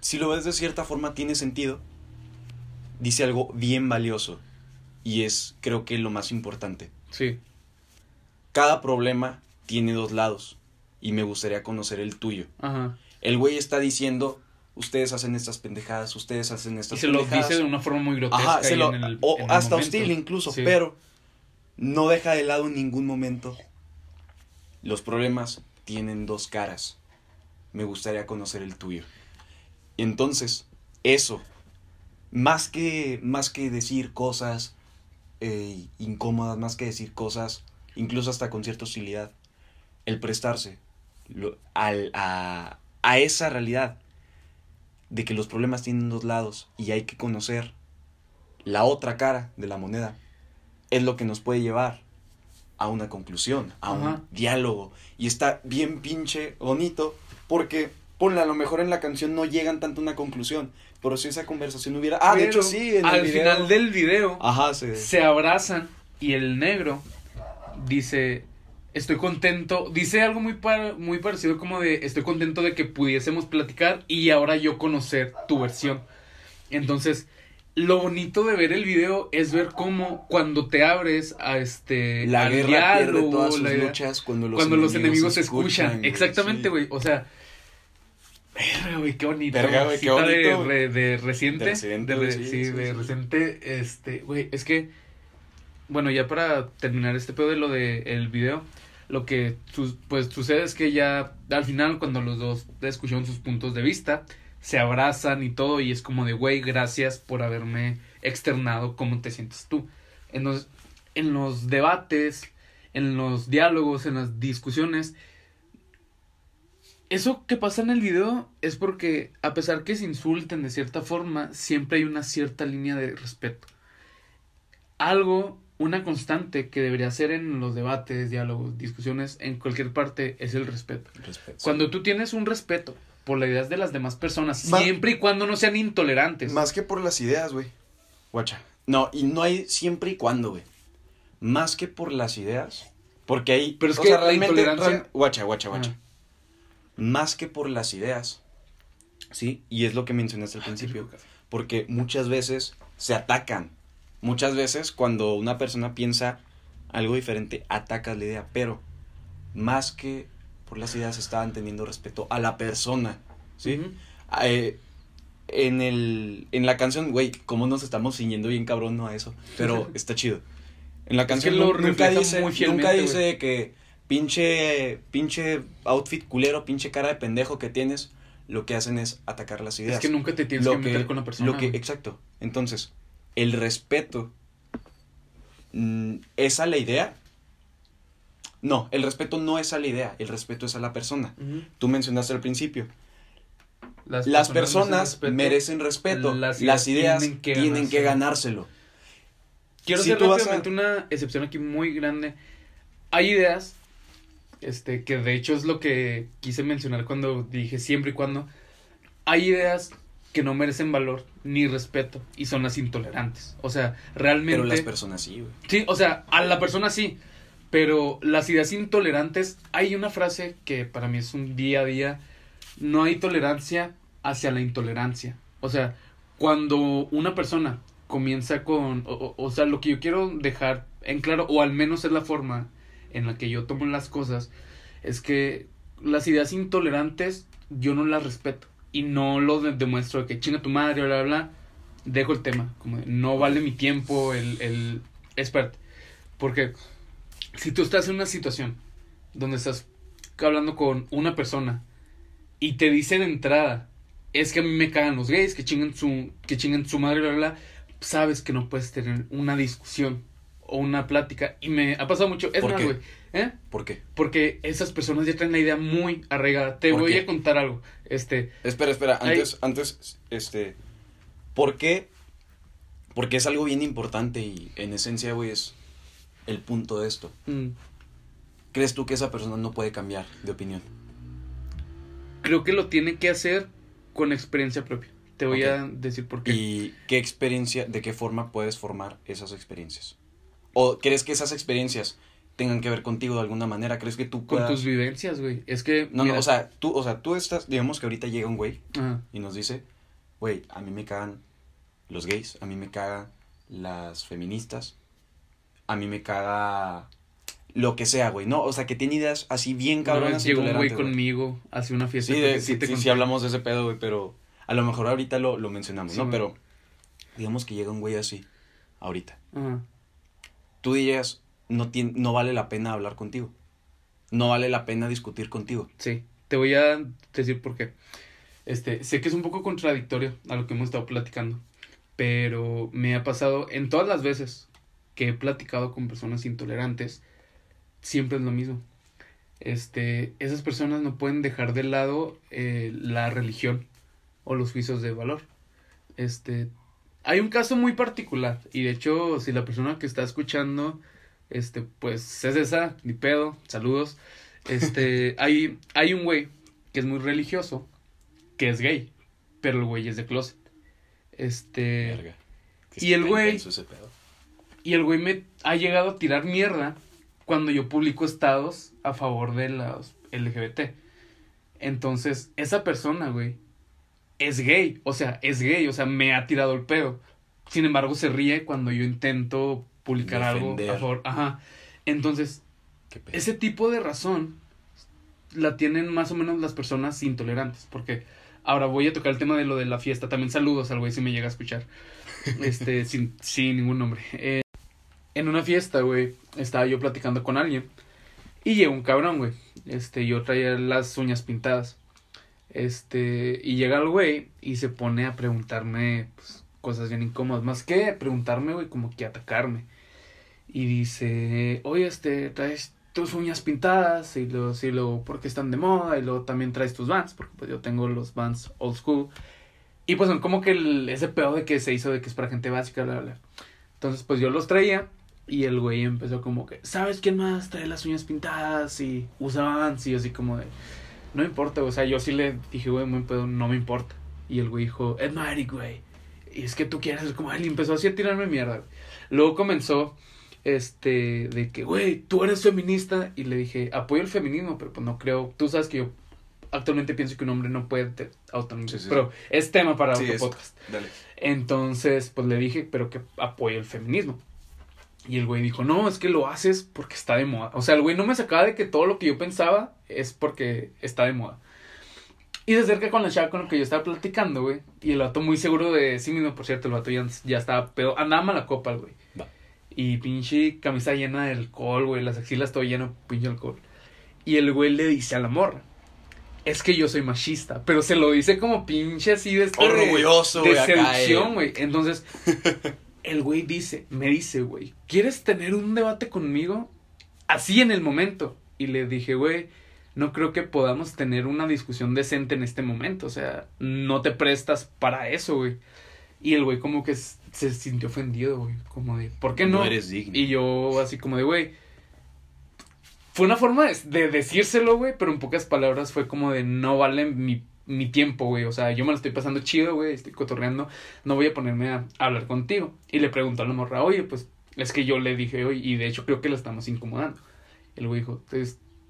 si lo ves de cierta forma, tiene sentido. Dice algo bien valioso y es, creo que lo más importante. Sí. Cada problema tiene dos lados y me gustaría conocer el tuyo. Ajá. El güey está diciendo, ustedes hacen estas pendejadas, ustedes hacen Y estas se lo pendejadas. dice de una forma muy grotesca. Ajá, se lo- en el- o en el hasta momento. hostil incluso, Sí. pero no deja de lado en ningún momento. Los problemas tienen dos caras. Me gustaría conocer el tuyo. Entonces, eso, más que, más que decir cosas eh, incómodas, más que decir cosas, incluso hasta con cierta hostilidad, el prestarse lo- al- a, a esa realidad de que los problemas tienen dos lados y hay que conocer la otra cara de la moneda, es lo que nos puede llevar a una conclusión, a un diálogo. Y está bien pinche bonito porque, ponle, a lo mejor en la canción no llegan tanto a una conclusión, pero si esa conversación hubiera... Ah, de hecho sí, en al el video... final del video Ajá, se... se abrazan Y el negro dice, estoy contento, dice algo muy, par- muy parecido como de, estoy contento de que pudiésemos platicar y ahora yo conocer tu versión. Entonces, lo bonito de ver el video es ver cómo cuando te abres a este La al guerra pierde diálogo, todas sus la luchas cuando los cuando los enemigos se escuchan, escuchan. güey, Exactamente, sí. güey. O sea, verga, güey, qué bonito. Verga, güey, qué Cita de, reciente. De de sí, sí, sí, de reciente. Este, güey, es que. Bueno, ya para terminar este pedo de lo de el video, lo que pues sucede es que ya al final, cuando los dos escucharon sus puntos de vista, se abrazan y todo, y es como de, güey, gracias por haberme externado cómo te sientes tú. Entonces, en los debates, en los diálogos, en las discusiones, eso que pasa en el video es porque, a pesar que se insulten de cierta forma, siempre hay una cierta línea de respeto. Algo, una constante que debería ser en los debates, diálogos, discusiones, en cualquier parte, es el respeto. Respeto. Cuando tú tienes un respeto por las ideas de las demás personas, Ma- siempre y cuando no sean intolerantes. Más que por las ideas, güey. Guacha. No, y no hay siempre y cuando, güey. Más que por las ideas. Porque hay. Pero es o que sea, la realmente- intolerancia- real- Guacha, guacha, guacha. Más que por las ideas. ¿Sí? Y es lo que mencionaste al principio. Porque muchas veces se atacan. Muchas veces cuando una persona piensa algo diferente, atacas la idea. Pero más que por las ideas estaban teniendo respeto a la persona. ¿Sí? Eh, en el en la canción, güey, cómo nos estamos ciñendo bien cabrón ¿no? a eso, pero (laughs) está chido. En la Es canción que lo nu- nunca dice, nunca dice que pinche pinche outfit culero, pinche cara de pendejo que tienes, lo que hacen es atacar las ideas. Es que nunca te tienes lo que meter con la persona. lo que güey. exacto. Entonces, el respeto mm, es a la idea. No, el respeto no es a la idea, el respeto es a la persona. Tú mencionaste al principio, Las, personas merecen respeto. las Las, ideas tienen que tienen que ganárselo. Quiero Si hacer rápidamente una excepción aquí muy grande. Hay ideas, este, que de hecho es lo que quise mencionar cuando dije siempre y cuando. Hay ideas que no merecen valor ni respeto y son las intolerantes. O sea, realmente. Pero las personas sí, güey. Sí, o sea, a la persona sí. Pero las ideas intolerantes, hay una frase que para mí es un día a día. No hay tolerancia hacia la intolerancia. O sea, cuando una persona comienza con. O, o- o sea, lo que yo quiero dejar en claro, o al menos es la forma en la que yo tomo las cosas, es que las ideas intolerantes yo no las respeto. Y no lo de- demuestro de que chinga tu madre, bla, bla, bla. Dejo el tema. Como no vale mi tiempo el. el. Porque si tú estás en una situación donde estás hablando con una persona y te dice de entrada, es que a mí me cagan los gays, que chingan su, que chingan su madre, bla, bla, sabes que no puedes tener una discusión o una plática. Y me ha pasado mucho. Es ¿Por más, güey. ¿eh? ¿Por qué? Porque esas personas ya traen la idea muy arraigada. Te ¿Por voy qué? a contar algo. Este, Espera, espera, Hay- antes, antes, este, ¿por qué? Porque es algo bien importante y en esencia, güey, es el punto de esto. mm, ¿Crees tú que esa persona no puede cambiar de opinión? creo que lo tiene que hacer con experiencia propia. Te voy a decir por qué. ¿Y qué experiencia, de qué forma puedes formar esas experiencias? ¿O crees que esas experiencias tengan que ver contigo de alguna manera? ¿Crees que tú Con puedas...? tus vivencias, güey. Es que. No, mira- no, o sea, tú, o sea, tú estás, digamos que ahorita llega un güey Ajá. y nos dice, güey, a mí me cagan los gays, a mí me cagan las feministas, a mí me caga lo que sea, güey, no, o sea, que tiene ideas así bien cabronas llegó un güey conmigo hace una fiesta. Sí, de- que sí, sí, sí hablamos de ese pedo, güey, pero a lo mejor ahorita lo, lo mencionamos, Sí, ¿no? güey. Pero digamos que llega un güey así, ahorita. Ajá. Tú dirías, no, tien- no vale la pena hablar contigo. No vale la pena discutir contigo. Sí, te voy a decir por qué. Este, sé que es un poco contradictorio a lo que hemos estado platicando, pero me ha pasado en todas las veces que he platicado con personas intolerantes, siempre es lo mismo. Este, esas personas no pueden dejar de lado eh, la religión o los juicios de valor. Este, hay un caso muy particular y de hecho si la persona que está escuchando, este, pues es esa, ni pedo, saludos. Este, (laughs) hay, hay un güey que es muy religioso, que es gay, pero el güey es de closet. Este, Verga. y el güey-. Y el güey me ha llegado a tirar mierda cuando yo publico estados a favor de los LGBT. Entonces, esa persona, güey, es gay. O sea, es gay. O sea, me ha tirado el pedo. Sin embargo, se ríe cuando yo intento publicar algo a favor. Ajá. Entonces, ese tipo de razón la tienen más o menos las personas intolerantes. Porque ahora voy a tocar el tema de lo de la fiesta. También saludos al güey si me llega a escuchar. (laughs) Este, sin, sin ningún nombre. Eh, en una fiesta, güey, estaba yo platicando con alguien. Y llegó un cabrón, güey. Este, yo traía las uñas pintadas. Este, y llega el güey y se pone a preguntarme pues, cosas bien incómodas. Más que preguntarme, güey, como que atacarme. Y dice, oye, este, traes tus uñas pintadas y luego, sí, luego, porque están de moda y luego también traes tus Vans, porque pues yo tengo los Vans old school. Y pues son como que ese pedo de que se hizo de que es para gente básica, bla, bla. Entonces pues yo los traía y el güey empezó como que, ¿sabes quién más trae las uñas pintadas y usa Vans? Y así como de, no importa, o sea, yo sí le dije, güey, buen pedo, no me importa. Y el güey dijo, es Eric, güey. Y es que tú quieres ser como él. Y empezó así a tirarme mierda. Luego comenzó, este, de que, güey, tú eres feminista. Y le dije, apoyo el feminismo, pero pues no creo. Tú sabes que yo actualmente pienso que un hombre no puede autonomizar. Sí, sí, pero es tema para otro podcast. Dale. Entonces, pues le dije, pero que apoyo el feminismo. Y el güey dijo, no, es que lo haces porque está de moda. O sea, el güey no me sacaba de que todo lo que yo pensaba es porque está de moda. Y se acerca con la chava con la que yo estaba platicando, güey. Y el vato muy seguro de sí mismo, por cierto, el vato ya, ya estaba pedo. Andaba mala copa, el güey. Va. Y pinche camisa llena de alcohol, güey. Las axilas todo lleno de pinche alcohol. Y el güey le dice a la morra. Es que yo soy machista. Pero se lo dice como pinche así de este de- Orgulloso, de güey, acá, seducción, eh. güey. Entonces, (laughs) el güey dice, me dice, güey, ¿quieres tener un debate conmigo? Así en el momento. Y le dije, güey, no creo que podamos tener una discusión decente en este momento. O sea, no te prestas para eso, güey. Y el güey como que se sintió ofendido, güey. Como de, ¿por qué no? No eres digno. Y yo así como de, güey. Fue una forma de, de decírselo, güey, pero en pocas palabras fue como de no vale mi, mi tiempo, güey. O sea, yo me lo estoy pasando chido, güey, estoy cotorreando, no voy a ponerme a, hablar contigo. Y le preguntó a la morra, oye, pues es que yo le dije, oye, y de hecho creo que la estamos incomodando. El güey dijo, te,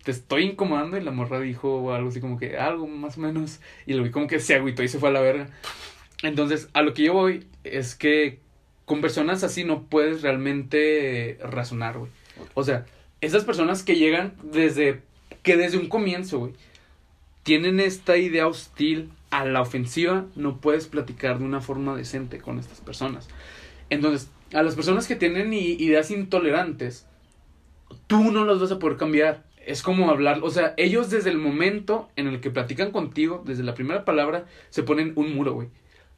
te estoy incomodando. Y la morra dijo algo así como que algo más o menos. Y el güey como que se agüitó y se fue a la verga. Entonces, a lo que yo voy es que con personas así no puedes realmente razonar, güey. O sea, esas personas que llegan desde que desde un comienzo, güey, tienen esta idea hostil a la ofensiva, no puedes platicar de una forma decente con estas personas. Entonces, a las personas que tienen ideas intolerantes, tú no las vas a poder cambiar. Es como hablar, o sea, ellos desde el momento en el que platican contigo, desde la primera palabra, se ponen un muro, güey.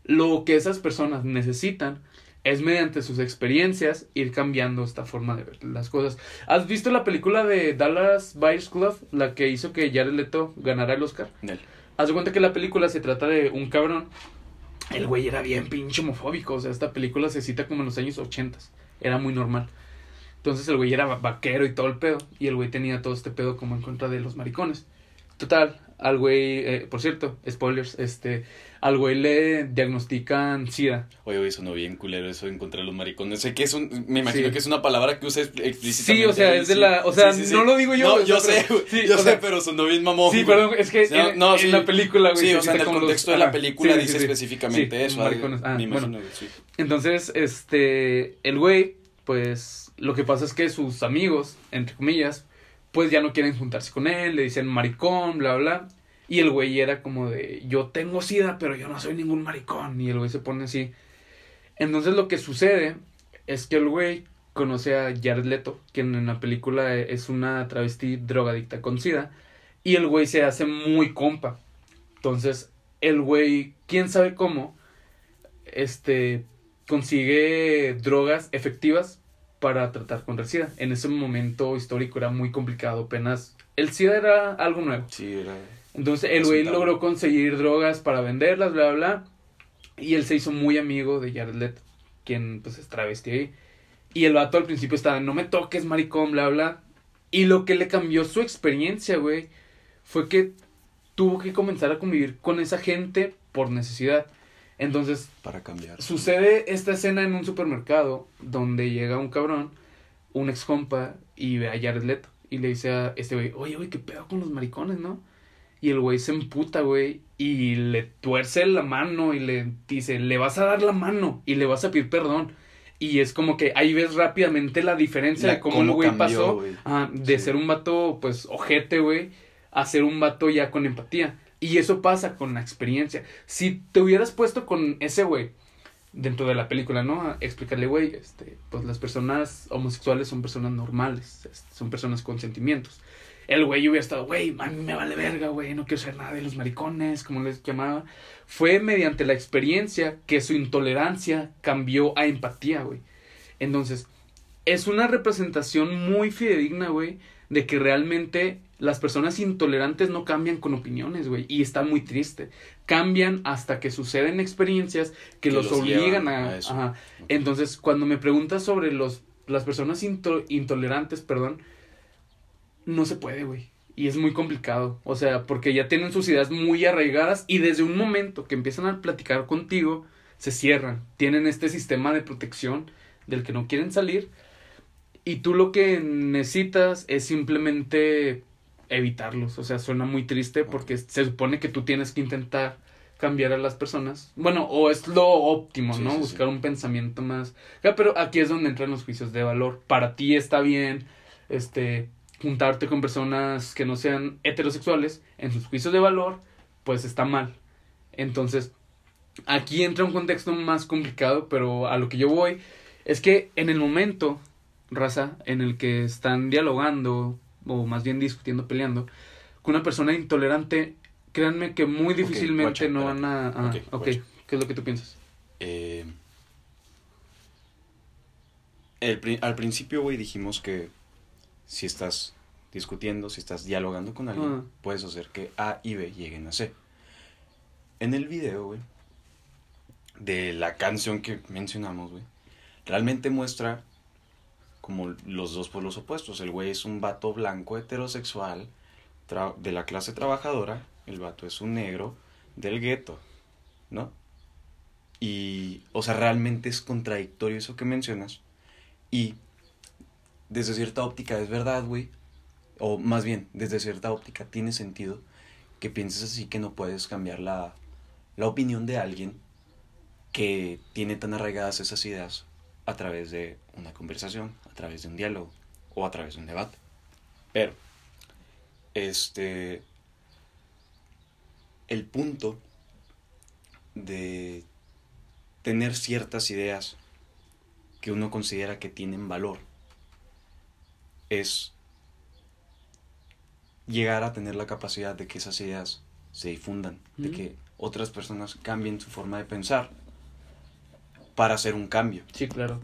Lo que esas personas necesitan es mediante sus experiencias ir cambiando esta forma de ver las cosas. ¿Has visto la película de Dallas Buyers Club, la que hizo que Jared Leto ganara el Oscar? Dale. Haz de cuenta que la película se trata de un cabrón. El güey era bien pinche homofóbico. O sea, esta película se cita como en los años 80. Era muy normal. Entonces el güey era va- vaquero y todo el pedo. Y el güey tenía todo este pedo como en contra de los maricones. Total, al güey, eh, por cierto, spoilers, este, al güey le diagnostican SIDA. Oye, güey, sonó bien culero eso de encontrar los maricones. Sé que es un, me imagino Sí. que es una palabra que usa explícitamente. Sí, o sea, es de la, o sea, Sí, sí, sí. no lo digo yo. No, yo pero- sé, sí, yo sé, sea, pero sonó bien mamón. Sí, perdón, es que No, en, no, en la película, güey. Sí, o sea, en el los- contexto de la película dice específicamente eso. maricones, ah, me bueno. imagino, sí. Entonces, este, el güey, pues, lo que pasa es que sus amigos, entre comillas, pues ya no quieren juntarse con él, le dicen maricón, bla, bla. Y el güey era como de, yo tengo sida, pero yo no soy ningún maricón. Y el güey se pone así. Entonces lo que sucede es que el güey conoce a Jared Leto, quien en la película es una travesti drogadicta con sida. Y el güey se hace muy compa. Entonces, el güey, quién sabe cómo, este, consigue drogas efectivas para tratar contra el SIDA. En ese momento histórico era muy complicado, apenas el SIDA era algo nuevo. Sí, era. Entonces el güey logró conseguir drogas para venderlas, bla, bla, bla. Y él se hizo muy amigo de Jared Leto, quien pues es travesti ahí. Y el vato al principio estaba, no me toques, maricón, bla, bla. Y lo que le cambió su experiencia, güey, fue que tuvo que comenzar a convivir con esa gente por necesidad. Entonces, Para cambiar. sucede esta escena en un supermercado donde llega un cabrón, un ex compa, y ve a Jared Leto. Y le dice a este güey, oye, güey, qué pedo con los maricones, ¿no? Y el güey se emputa, güey, y le tuerce la mano y le dice, le vas a dar la mano y le vas a pedir perdón. Y es como que ahí ves rápidamente la diferencia La- de cómo, cómo el güey pasó ah, de Sí. ser un vato, pues, ojete, güey, a ser un vato ya con empatía. Y eso pasa con la experiencia. Si te hubieras puesto con ese güey dentro de la película, ¿no? A explicarle, güey, este, pues las personas homosexuales son personas normales, este, son personas con sentimientos. El güey hubiera estado, güey, a mí me vale verga, güey, no quiero ser nada de los maricones, como les llamaba. Fue mediante la experiencia que su intolerancia cambió a empatía, güey. Entonces, es una representación muy fidedigna, güey, de que realmente las personas intolerantes no cambian con opiniones, güey, y está muy triste. Cambian hasta que suceden experiencias que, Que los, los obligan a... a eso. ajá. Entonces, cuando me preguntas sobre los, las personas into- intolerantes, perdón, no se puede, güey. Y es muy complicado. O sea, porque ya tienen sus ideas muy arraigadas y desde un momento que empiezan a platicar contigo, se cierran. Tienen este sistema de protección del que no quieren salir. Y tú lo que necesitas es simplemente evitarlos. O sea, suena muy triste porque se supone que tú tienes que intentar cambiar a las personas. Bueno, o es lo óptimo, Sí, ¿no? sí, sí. Buscar un pensamiento más. Ya, pero aquí es donde entran los juicios de valor. Para ti está bien, este, juntarte con personas que no sean heterosexuales en sus juicios de valor, pues está mal. Entonces, aquí entra un contexto más complicado, pero a lo que yo voy es que en el momento, raza, en el que están dialogando, o más bien discutiendo, peleando, con una persona intolerante, créanme que muy difícilmente no van a... ah, Ok. ¿qué es lo que tú piensas? Eh, el al principio, güey, dijimos que si estás discutiendo, si estás dialogando con alguien, Ah. puedes hacer que A y B lleguen a C. En el video, güey, de la canción que mencionamos, güey, realmente muestra como los dos polos opuestos. El güey es un vato blanco heterosexual de la clase trabajadora, el vato es un negro del gueto, ¿no? Y, o sea, realmente es contradictorio eso que mencionas. Y desde cierta óptica es verdad, güey. O más bien, desde cierta óptica tiene sentido que pienses así que no puedes cambiar la, la opinión de alguien que tiene tan arraigadas esas ideas a través de una conversación, a través de un diálogo o a través de un debate. Pero, este, el punto de tener ciertas ideas que uno considera que tienen valor es llegar a tener la capacidad de que esas ideas se difundan, de que otras personas cambien su forma de pensar para hacer un cambio. Sí, claro.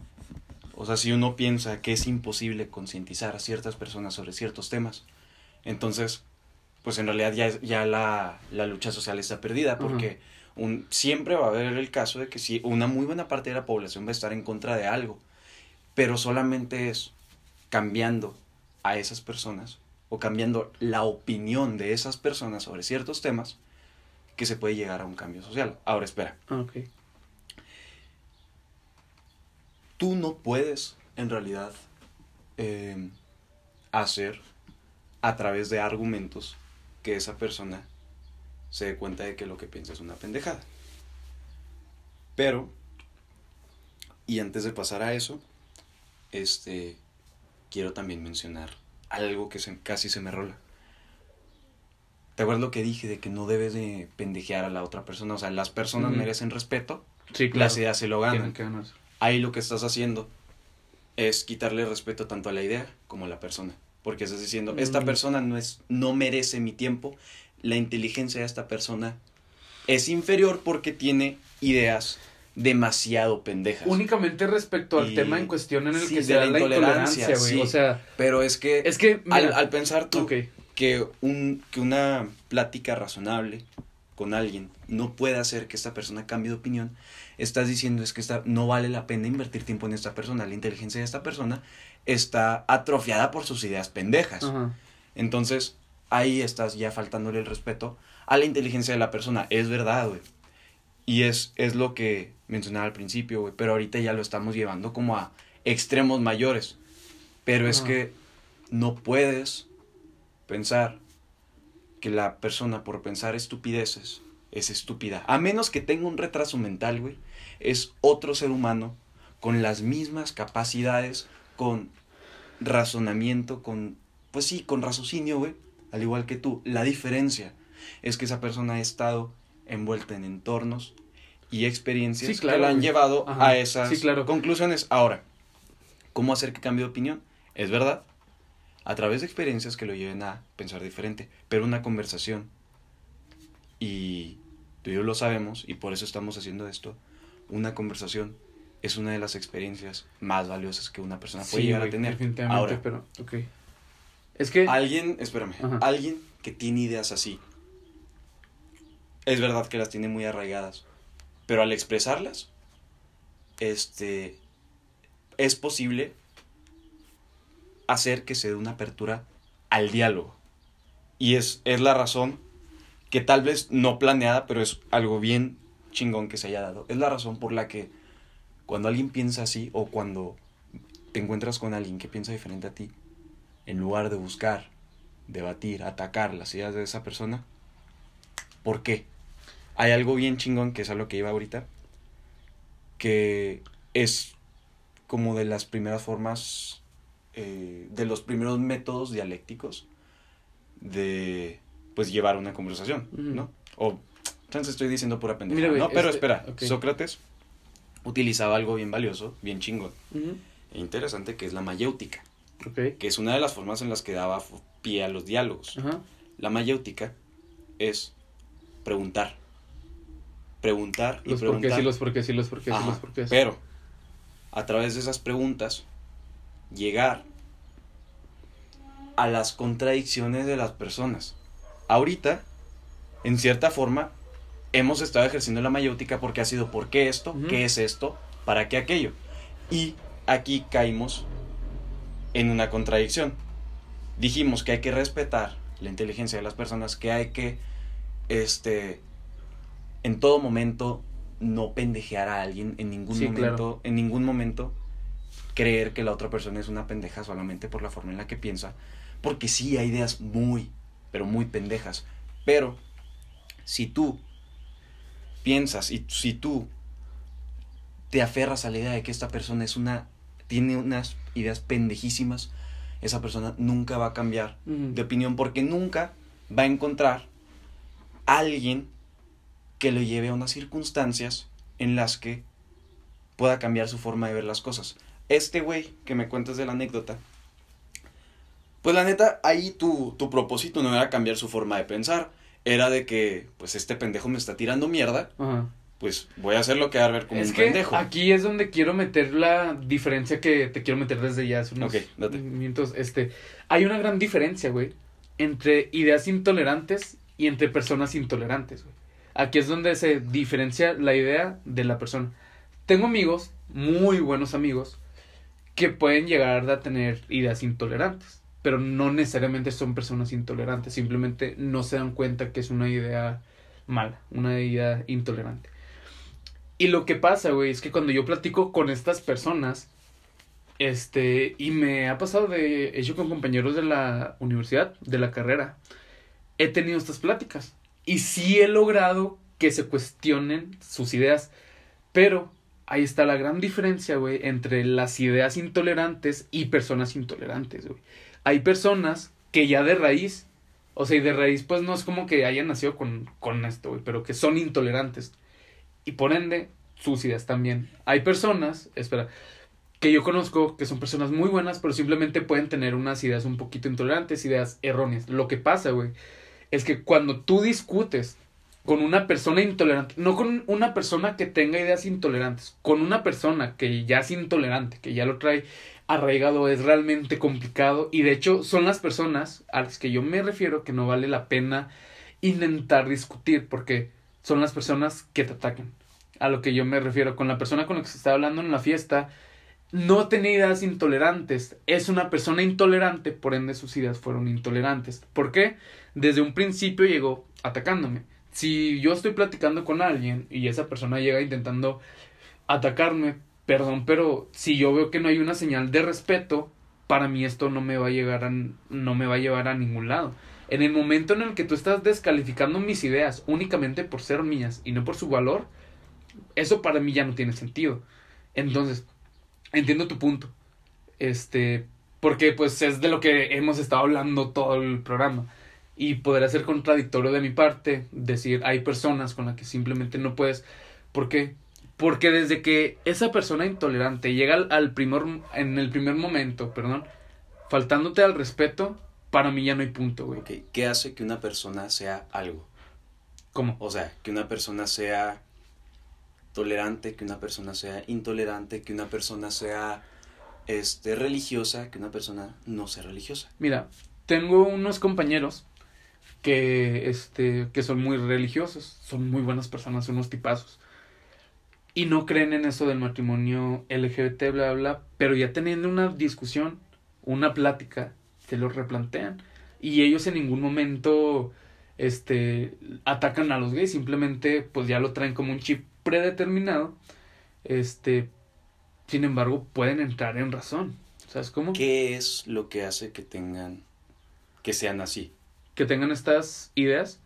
O sea, si uno piensa que es imposible concientizar a ciertas personas sobre ciertos temas, entonces, pues en realidad ya, ya la, la lucha social está perdida, porque un, siempre va a haber el caso de que si una muy buena parte de la población va a estar en contra de algo, pero solamente es cambiando a esas personas o cambiando la opinión de esas personas sobre ciertos temas que se puede llegar a un cambio social. Ahora espera, Ah, tú no puedes en realidad eh, hacer a través de argumentos que esa persona se dé cuenta de que lo que piensa es una pendejada. Pero, y antes de pasar a eso, este, quiero también mencionar algo que se- casi se me rola. ¿Te acuerdas lo que dije de que no debes de pendejear a la otra persona? O sea, las personas merecen respeto, Sí, claro. las ideas se lo ganan ahí lo que estás haciendo es quitarle respeto tanto a la idea como a la persona. Porque estás diciendo, esta Mm. persona no, es, no merece mi tiempo, la inteligencia de esta persona es inferior porque tiene ideas demasiado pendejas. Únicamente respecto al Y- tema en cuestión en el sí, que se da la intolerancia, güey. sí. O sea, Pero es que, es que, al, mira, al pensar tú que, un, que una plática razonable con alguien no puede hacer que esta persona cambie de opinión, estás diciendo es que esta, no vale la pena invertir tiempo en esta persona. La inteligencia de esta persona está atrofiada por sus ideas pendejas. Entonces, ahí estás ya faltándole el respeto a la inteligencia de la persona. Es verdad, güey. Y es, es lo que mencionaba al principio, güey. Pero ahorita ya lo estamos llevando como a extremos mayores. Pero es Ajá. que no puedes pensar que la persona por pensar estupideces es estúpida. A menos que tenga un retraso mental, güey. Es otro ser humano con las mismas capacidades, con razonamiento, con... Pues sí, con raciocinio, güey. Al igual que tú. La diferencia es que esa persona ha estado envuelta en entornos y experiencias Sí, claro, que la han llevado Ajá. a esas Sí, claro. conclusiones. Ahora, ¿cómo hacer que cambie de opinión? Es verdad, a través de experiencias que lo lleven a pensar diferente, pero una conversación. Y tú y yo lo sabemos, y por eso estamos haciendo esto, una conversación es una de las experiencias más valiosas que una persona puede Sí, llegar a tener. Definitivamente, Ahora, pero, ok. Es que, alguien, espérame, Ajá. alguien que tiene ideas así, es verdad que las tiene muy arraigadas, pero al expresarlas, este, es posible hacer que se dé una apertura al diálogo. Y es, es la razón que tal vez no planeada, pero es algo bien chingón que se haya dado. Es la razón por la que cuando alguien piensa así o cuando te encuentras con alguien que piensa diferente a ti, en lugar de buscar, debatir, atacar las ideas de esa persona, ¿por qué? Hay algo bien chingón que es a lo que iba ahorita, que es como de las primeras formas, eh, de los primeros métodos dialécticos de, pues, llevar una conversación. ¿no? O, entonces estoy diciendo pura pendeja, Mira, ¿no? Pero este- espera. Sócrates utilizaba algo bien valioso, bien chingón e interesante, que es la mayéutica, ok, que es una de las formas en las que daba pie a los diálogos. La mayéutica es preguntar. Preguntar y los preguntar. porqués y los porqués y los porqués y Ajá, los porqués. Pero, a través de esas preguntas, llegar a las contradicciones de las personas. Ahorita, en cierta forma, hemos estado ejerciendo la mayéutica porque ha sido ¿por qué esto? ¿Qué es esto? ¿Para qué aquello? Y aquí caímos en una contradicción. Dijimos que hay que respetar la inteligencia de las personas, que hay que, este, en todo momento, no pendejear a alguien, en ningún Sí, momento, claro. en ningún momento creer que la otra persona es una pendeja solamente por la forma en la que piensa, porque sí hay ideas muy, pero muy pendejas, pero si tú piensas y si tú te aferras a la idea de que esta persona es una tiene unas ideas pendejísimas, esa persona nunca va a cambiar de opinión porque nunca va a encontrar a alguien que lo lleve a unas circunstancias en las que pueda cambiar su forma de ver las cosas. Este güey que me cuentas de la anécdota, pues la neta, ahí tu, tu propósito no era cambiar su forma de pensar, era de que, pues este pendejo me está tirando mierda, Ajá. pues voy a hacer lo que va a ver como Es un que pendejo. aquí es donde quiero meter la diferencia que te quiero meter desde ya hace unos Ok, date. minutos. Este, hay una gran diferencia, güey, entre ideas intolerantes y entre personas intolerantes, güey. Aquí es donde se diferencia la idea de la persona. Tengo amigos, muy buenos amigos, que pueden llegar a tener ideas intolerantes, pero no necesariamente son personas intolerantes, simplemente no se dan cuenta que es una idea mala, una idea intolerante. Y lo que pasa, güey, es que cuando yo platico con estas personas, este, y me ha pasado de hecho con compañeros de la universidad, de la carrera, he tenido estas pláticas. Y sí he logrado que se cuestionen sus ideas. Pero ahí está la gran diferencia, güey, entre las ideas intolerantes y personas intolerantes, güey. Hay personas que ya de raíz, o sea, y de raíz, pues no es como que hayan nacido con, con esto, güey, pero que son intolerantes. Y por ende, sus ideas también. Hay personas, espera, que yo conozco que son personas muy buenas, pero simplemente pueden tener unas ideas un poquito intolerantes, ideas erróneas. Lo que pasa, güey, es que cuando tú discutes con una persona intolerante, no con una persona que tenga ideas intolerantes, con una persona que ya es intolerante, que ya lo trae arraigado, es realmente complicado y de hecho son las personas a las que yo me refiero que no vale la pena intentar discutir porque son las personas que te atacan. A lo que yo me refiero con la persona con la que se está hablando en la fiesta, no tenía ideas intolerantes, es una persona intolerante, por ende sus ideas fueron intolerantes. ¿Por qué? Desde un principio llegó atacándome. si yo estoy platicando con alguien y esa persona llega intentando atacarme, perdón, pero si yo veo que no hay una señal de respeto, para mí esto no me va a llegar a, no me va a llevar a ningún lado. En el momento en el que tú estás descalificando mis ideas únicamente por ser mías y no por su valor, eso para mí ya no tiene sentido. Entonces, entiendo tu punto. Este, porque pues es de lo que hemos estado hablando todo el programa. Y podría ser contradictorio de mi parte decir, hay personas con las que simplemente no puedes. ¿Por qué? Porque desde que esa persona intolerante llega al, primer, en el primer momento, perdón, faltándote al respeto, para mí ya no hay punto, güey. ¿Qué hace que una persona sea algo? ¿Cómo? O sea, que una persona sea tolerante, que una persona sea intolerante, que una persona sea este, religiosa, que una persona no sea religiosa. Mira, tengo unos compañeros que, este, que son muy religiosos, son muy buenas personas, son unos tipazos. Y no creen en eso del matrimonio LGBT, bla, bla, pero ya teniendo una discusión, una plática, te lo replantean. Y ellos en ningún momento este, atacan a los gays, simplemente pues ya lo traen como un chip predeterminado. Este, sin embargo, pueden entrar en razón. ¿Sabes cómo? ¿Qué es lo que hace que tengan, que sean así? Que tengan estas ideas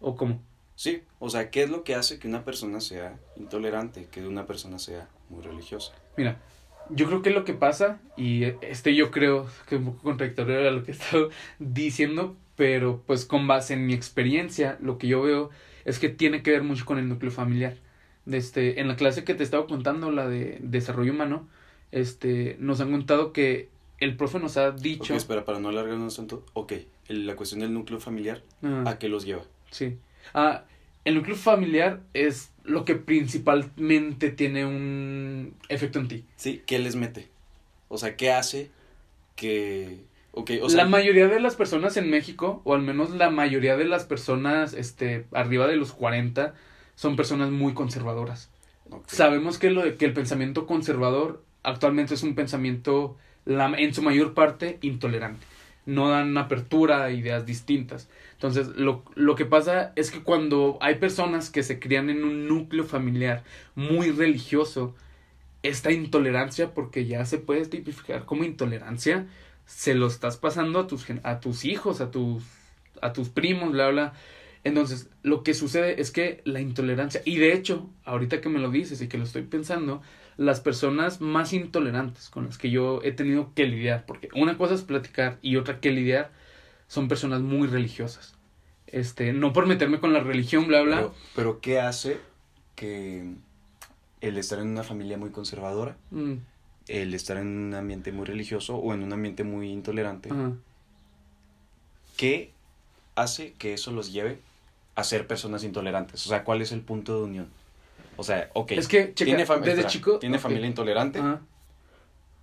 o cómo? Sí, o sea, ¿qué es lo que hace que una persona sea intolerante, que una persona sea muy religiosa? Mira, yo creo que lo que pasa, y este yo creo que es un poco contradictorio a lo que he estado diciendo, pero pues con base en mi experiencia, lo que yo veo es que tiene que ver mucho con el núcleo familiar este, en la clase que te estaba contando, la de desarrollo humano, este, nos han contado que el profe nos ha dicho... Ok, espera, para no alargarnos tanto, ok, la cuestión del núcleo familiar, Ah. ¿a qué los lleva? Sí. Ah, el núcleo familiar es lo que principalmente tiene un efecto en ti. Sí, ¿qué les mete? O sea, ¿qué hace que... Okay, o sea, la mayoría de las personas en México, o al menos la mayoría de las personas este, arriba de los 40, son personas muy conservadoras. Sabemos que, lo, que el pensamiento conservador actualmente es un pensamiento la, en su mayor parte intolerante. No dan apertura a ideas distintas. Entonces, lo, lo que pasa es que cuando hay personas que se crían en un núcleo familiar muy religioso, esta intolerancia, porque ya se puede tipificar como intolerancia, se lo estás pasando a tus, a tus hijos, a tus, a tus primos, bla, bla. Entonces, lo que sucede es que la intolerancia, y de hecho, ahorita que me lo dices y que lo estoy pensando, las personas más intolerantes con las que yo he tenido que lidiar, porque una cosa es platicar y otra que lidiar, son personas muy religiosas. Este, no por meterme con la religión, bla, bla. Pero, pero ¿qué hace que el estar en una familia muy conservadora, Mm, el estar en un ambiente muy religioso o en un ambiente muy intolerante, ajá. ¿qué hace que eso los lleve a ser personas intolerantes? O sea, ¿cuál es el punto de unión? O sea, ok. Es que, checa, tiene desde espera, chico- Tiene familia intolerante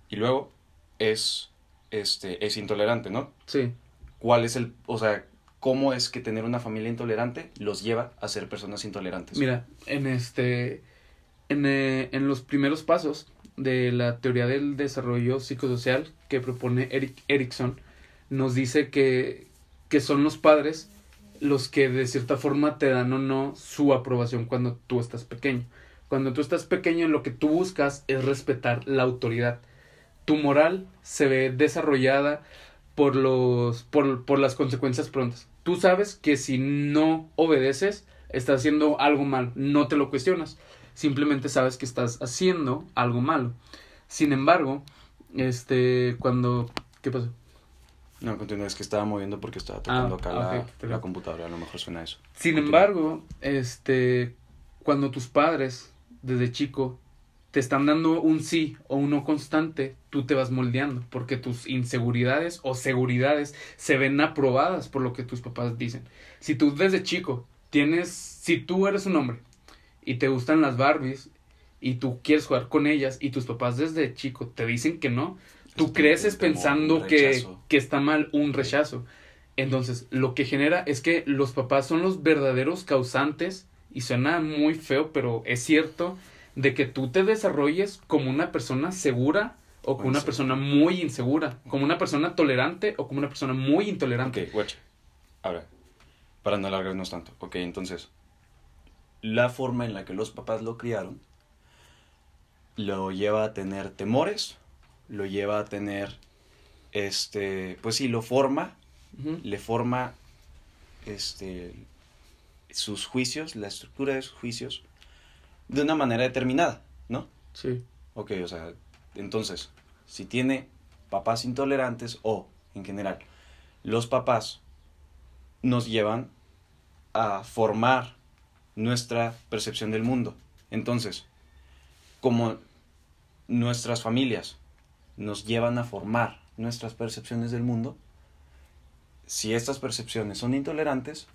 y luego es, este, es intolerante, ¿no? sí. ¿Cuál es el, o sea, cómo es que tener una familia intolerante los lleva a ser personas intolerantes? Mira, en este, en, eh, en los primeros pasos de la teoría del desarrollo psicosocial que propone Eric Erickson, nos dice que, que son los padres los que de cierta forma te dan o no su aprobación cuando tú estás pequeño. Cuando tú estás pequeño, lo que tú buscas es respetar la autoridad. Tu moral se ve desarrollada por los por, por las consecuencias prontas. Tú sabes que si no obedeces, estás haciendo algo mal, no te lo cuestionas. Simplemente sabes que estás haciendo algo malo. Sin embargo, este cuando ¿qué pasó? No, continúa, es que estaba moviendo porque estaba tocando Ah, acá la, la computadora, a lo mejor suena eso. Sin Continúa. embargo, este, cuando tus padres desde chico te están dando un sí o un no constante, tú te vas moldeando porque tus inseguridades o seguridades se ven aprobadas por lo que tus papás dicen. Si tú desde chico tienes, si tú eres un hombre y te gustan las Barbies y tú quieres jugar con ellas y tus papás desde chico te dicen que no, tú Esto creces pensando que, que está mal un rechazo. Entonces, lo que genera es que los papás son los verdaderos causantes, y suena muy feo, pero es cierto, de que tú te desarrolles como una persona segura o como una persona muy insegura, como una persona tolerante o como una persona muy intolerante. Ok, guacha. Ahora, Para no alargarnos tanto. Ok, entonces, la forma en la que los papás lo criaron lo lleva a tener temores, lo lleva a tener, este, pues sí, lo forma, le forma, este, sus juicios, la estructura de sus juicios, de una manera determinada, ¿no? Sí. Ok, o sea, entonces, si tiene papás intolerantes o, en general, los papás nos llevan a formar nuestra percepción del mundo. Entonces, como nuestras familias nos llevan a formar nuestras percepciones del mundo, si estas percepciones son intolerantes,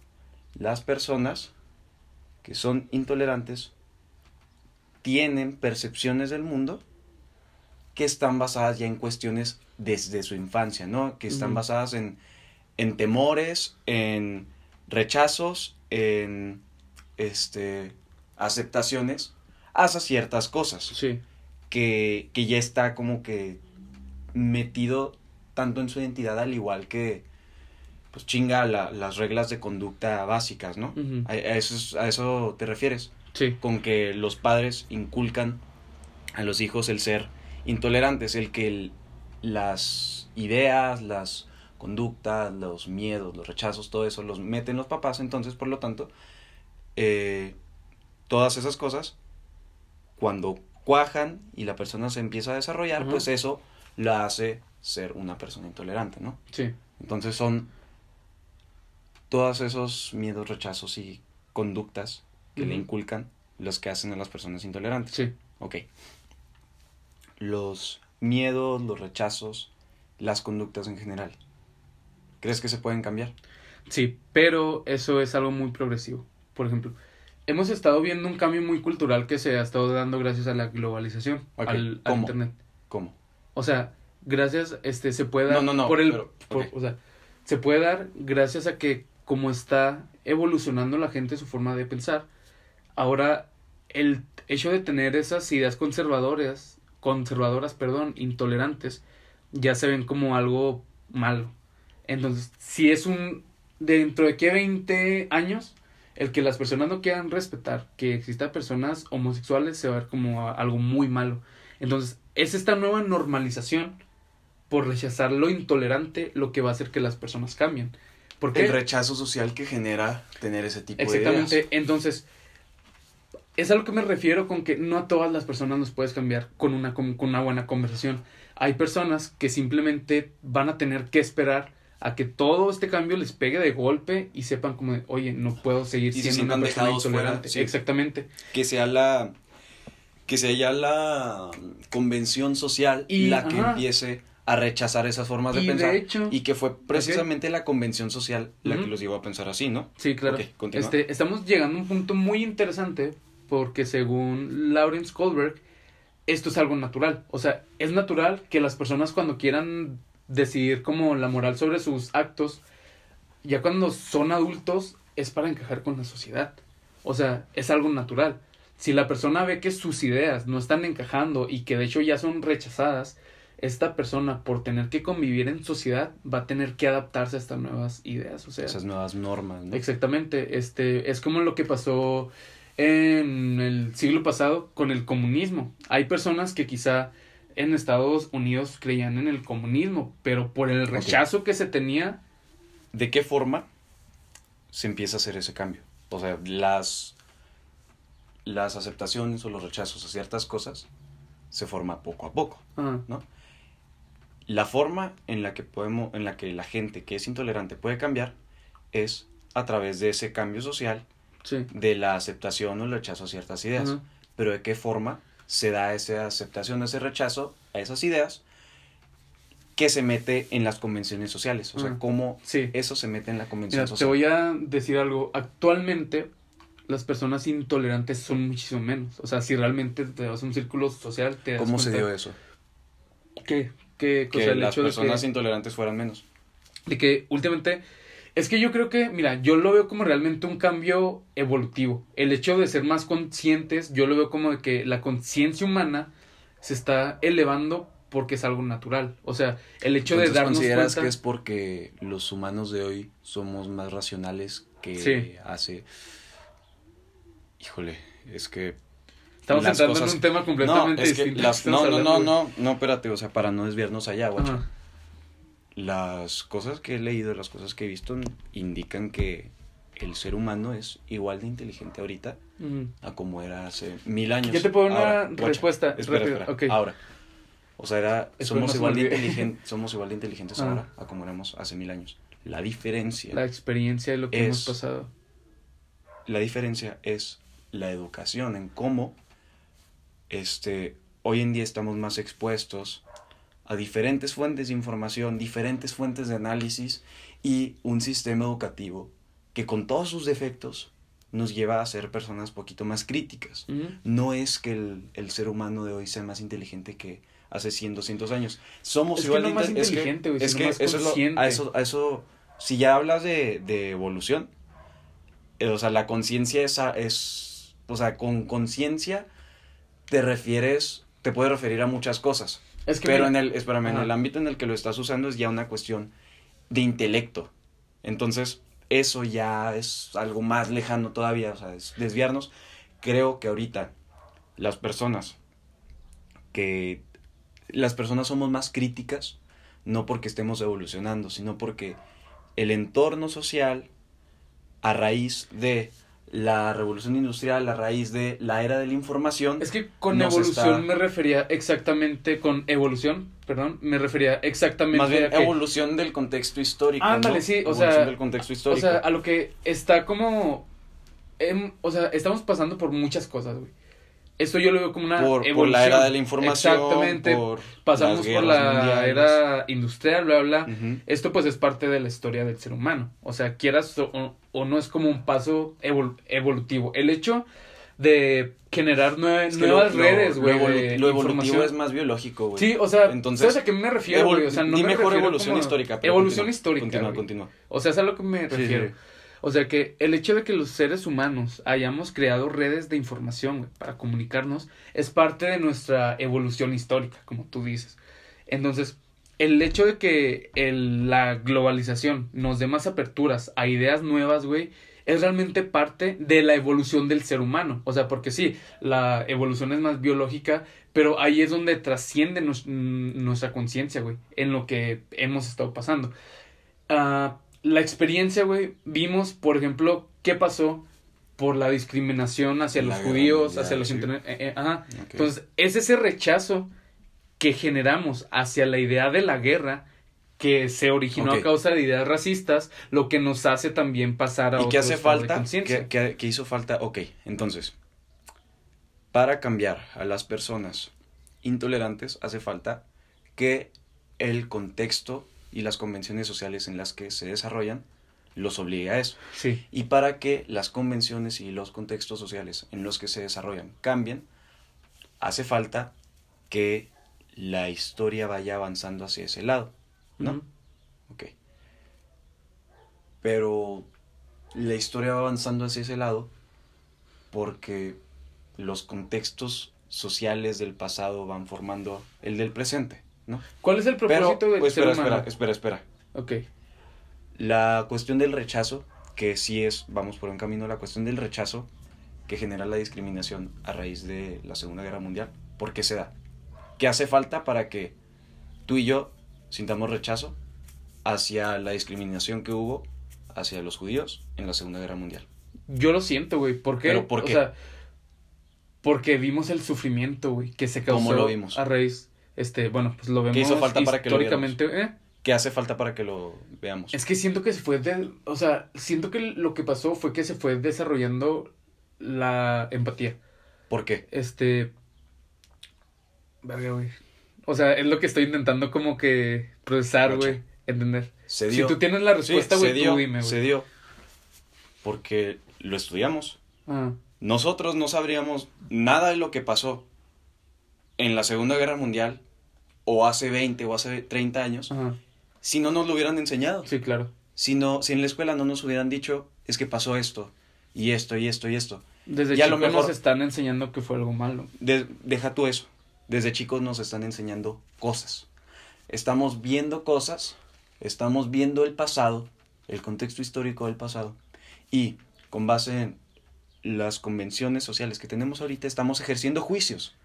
las personas que son intolerantes tienen percepciones del mundo que están basadas ya en cuestiones desde su infancia, ¿no? Que están basadas en, en temores, en rechazos, en este aceptaciones hacia ciertas cosas Sí. que, que ya está como que metido tanto en su identidad al igual que pues chinga la- las reglas de conducta básicas, ¿no? A, a eso, es- a eso te refieres Sí. con que los padres inculcan a los hijos el ser intolerantes, el que el- las ideas, las conductas, los miedos, los rechazos, todo eso los meten los papás, entonces por lo tanto, eh, todas esas cosas, cuando cuajan y la persona se empieza a desarrollar, pues eso la hace ser una persona intolerante, ¿no? Sí. Entonces son todos esos miedos, rechazos y conductas que le inculcan los que hacen a las personas intolerantes. Sí. Ok. Los miedos, los rechazos, las conductas en general. ¿Crees que se pueden cambiar? Sí, pero eso es algo muy progresivo. Por ejemplo, hemos estado viendo un cambio muy cultural que se ha estado dando gracias a la globalización, al, al ¿cómo? internet. ¿Cómo? O sea, gracias, este, se puede dar No, no, no, por el, pero, por- o sea, se puede dar gracias a que como está evolucionando la gente su forma de pensar, ahora el hecho de tener esas ideas conservadoras, conservadoras, perdón, intolerantes, ya se ven como algo malo. Entonces, si es un dentro de qué 20 años el que las personas no quieran respetar que existan personas homosexuales se va a ver como algo muy malo. Entonces, es esta nueva normalización por rechazar lo intolerante lo que va a hacer que las personas cambien. Porque El rechazo social que genera tener ese tipo de Exactamente. Entonces, es a lo que me refiero con que no a todas las personas nos puedes cambiar con una, con, con una buena conversación. Hay personas que simplemente van a tener que esperar a que todo este cambio les pegue de golpe y sepan como, de, oye, no puedo seguir Y se siendo una persona fuera, intolerante. sí. Exactamente. Que sea la que sea ya la convención social Y, la que ajá. empiece a rechazar esas formas de Y de pensar hecho- y que fue precisamente la convención social la que los llevó a pensar así, ¿no? Sí, claro. Este, estamos llegando a un punto muy interesante porque según Lawrence Kohlberg, esto es algo natural. O sea, es natural que las personas cuando quieran decidir como la moral sobre sus actos, ya cuando son adultos, es para encajar con la sociedad. O sea, es algo natural. Si la persona ve que sus ideas no están encajando y que de hecho ya son rechazadas, esta persona por tener que convivir en sociedad va a tener que adaptarse a estas nuevas ideas. O sea, Esas nuevas normas, ¿no? Exactamente, este es como lo que pasó en el siglo pasado con el comunismo. Hay personas que quizá en Estados Unidos creían en el comunismo, pero por el rechazo que se tenía, ¿De qué forma se empieza a hacer ese cambio? O sea, las, las aceptaciones o los rechazos a ciertas cosas se forma poco a poco, ah, ¿no? La forma en la que podemos, en la que la gente que es intolerante puede cambiar es a través de ese cambio social, sí, de la aceptación o el rechazo a ciertas ideas. Pero de qué forma se da esa aceptación, ese rechazo a esas ideas que se mete en las convenciones sociales. O sea, Ajá. cómo sí. eso se mete en la convención Mira, te social. voy a decir algo. Actualmente, las personas intolerantes son muchísimo menos. O sea, si realmente te vas a un círculo social, te das ¿Cómo se dio eso? que, que, o Que sea, el las hecho de personas que- intolerantes fueran menos. de que últimamente es que yo creo que, mira, yo lo veo como realmente un cambio evolutivo. El hecho de ser más conscientes, yo lo veo como de que la conciencia humana se está elevando porque es algo natural. O sea, el hecho Entonces, de darnos ¿consideras cuenta que es porque los humanos de hoy somos más racionales que Sí. hace... Híjole, es que... Estamos entrando cosas- en un tema completamente no, es que distinto. las- no, no, no, no, no, espérate, o sea, para no desviarnos allá, guacho. Ajá. Las cosas que he leído, las cosas que he visto indican que el ser humano es igual de inteligente ahorita a como era hace mil años. Yo te puedo una Ahora, guacha, respuesta Espera, espera. ok. Ahora. O sea, era, somos, igual de inteligentes, (laughs) somos igual de inteligentes Ah. ahora a como éramos hace mil años. La diferencia, La la, experiencia de lo que Es- hemos pasado. diferencia es la educación en cómo este, hoy en día estamos más expuestos a diferentes fuentes de información, diferentes fuentes de análisis y un sistema educativo que con todos sus defectos nos lleva a ser personas poquito más críticas. No es que el, el ser humano de hoy sea más inteligente que hace 100, 200 años. Somos Es que no más inte- es que- inteligente, es que más eso es lo- consciente. a eso, a eso, si ya hablas de, de evolución, eh, o sea, la conciencia es, o sea, con conciencia te refieres, te puede referir a muchas cosas. Es que Pero en el, espérame, en el ámbito en el que lo estás usando es ya una cuestión de intelecto. Entonces, eso ya es algo más lejano todavía, o sea, es desviarnos. Creo que ahorita las personas que las personas somos más críticas no porque estemos evolucionando, sino porque el entorno social a raíz de la revolución industrial, a raíz de la era de la información, Es que con evolución está- me refería exactamente, con evolución, perdón, me refería exactamente Más bien a que, evolución del contexto histórico. Ándale, ¿no? sí, o Evolución sea, del contexto o histórico. sea, a lo que está como, em, o sea, estamos pasando por muchas cosas, güey. Esto yo lo veo como una por, evolución. por la era de la información. Exactamente. por Pasamos por la mundiales. era industrial, bla, bla. Esto pues es parte de la historia del ser humano. O sea, quieras o, o no es como un paso evol- evolutivo. El hecho de generar nue- Es que nuevas lo- redes, güey. lo, de evolu- lo evolutivo es más biológico, güey. Sí, o sea, Entonces, ¿sabes a qué me refiero, güey? O sea, no di me mejor refiero evolución como- histórica. pero Evolución continúa, histórica, Continúa, continúa. O sea, es a lo que me Sí, refiero. sí. O sea, que el hecho de que los seres humanos hayamos creado redes de información para comunicarnos es parte de nuestra evolución histórica, como tú dices. Entonces, el hecho de que el- la globalización nos dé más aperturas a ideas nuevas, güey, es realmente parte de la evolución del ser humano. O sea, porque sí, la evolución es más biológica, pero ahí es donde trasciende nuestra conciencia, güey, en lo que hemos estado pasando. Ah, la experiencia, güey, vimos, por ejemplo, qué pasó por la discriminación hacia La los judíos, hacia los sí. internet. eh, eh, ajá. Entonces, es ese rechazo que generamos hacia la idea de la guerra que se originó a causa de ideas racistas, lo que nos hace también pasar a ¿Y qué hace falta? conciencia. ¿Qué, qué- qué hizo falta? Ok, entonces, para cambiar a las personas intolerantes hace falta que el contexto y las convenciones sociales en las que se desarrollan los obligue a eso. Sí, Y para que las convenciones y los contextos sociales en los que se desarrollan cambien, hace falta que la historia vaya avanzando hacia ese lado, ¿no? Ok. Pero la historia va avanzando hacia ese lado porque los contextos sociales del pasado van formando el del presente, ¿no? ¿Cuál es el propósito Pero, del pues, ser espera, humano? espera, espera, espera. Ok. La cuestión del rechazo, que sí es, vamos por un camino, la cuestión del rechazo que genera la discriminación a raíz de la Segunda Guerra Mundial. ¿Por qué se da? ¿Qué hace falta para que tú y yo sintamos rechazo hacia la discriminación que hubo hacia los judíos en la Segunda Guerra Mundial? Yo lo siento, güey. ¿Por qué? ¿Pero por O qué? sea, porque vimos el sufrimiento, güey, que se causó ¿Cómo lo vimos? a raíz, este, bueno, pues lo vemos hizo falta para que lo históricamente, ¿eh? ¿Qué hace falta para que lo veamos? Es que siento que se fue de, o sea, siento que lo que pasó fue que se fue desarrollando la empatía. ¿Por qué? Este, verga, güey. O sea, es lo que estoy intentando como que procesar, güey, entender. Se Si dio. tú tienes la respuesta, Sí, güey, se dio, tú dime, se güey. dio. Porque lo estudiamos. Ah, Nosotros no sabríamos nada de lo que pasó en la Segunda Guerra Mundial o hace 20 o hace 30 años ajá. si no nos lo hubieran enseñado. Sí, claro. Si, no, si en la escuela no nos hubieran dicho es que pasó esto y esto y esto y esto. Desde Y a chico lo mejor- nos están enseñando que fue algo malo. De- deja tú eso. Desde chicos nos están enseñando cosas. Estamos viendo cosas, estamos viendo el pasado, el contexto histórico del pasado, Y con base en las convenciones sociales que tenemos ahorita, estamos ejerciendo juicios.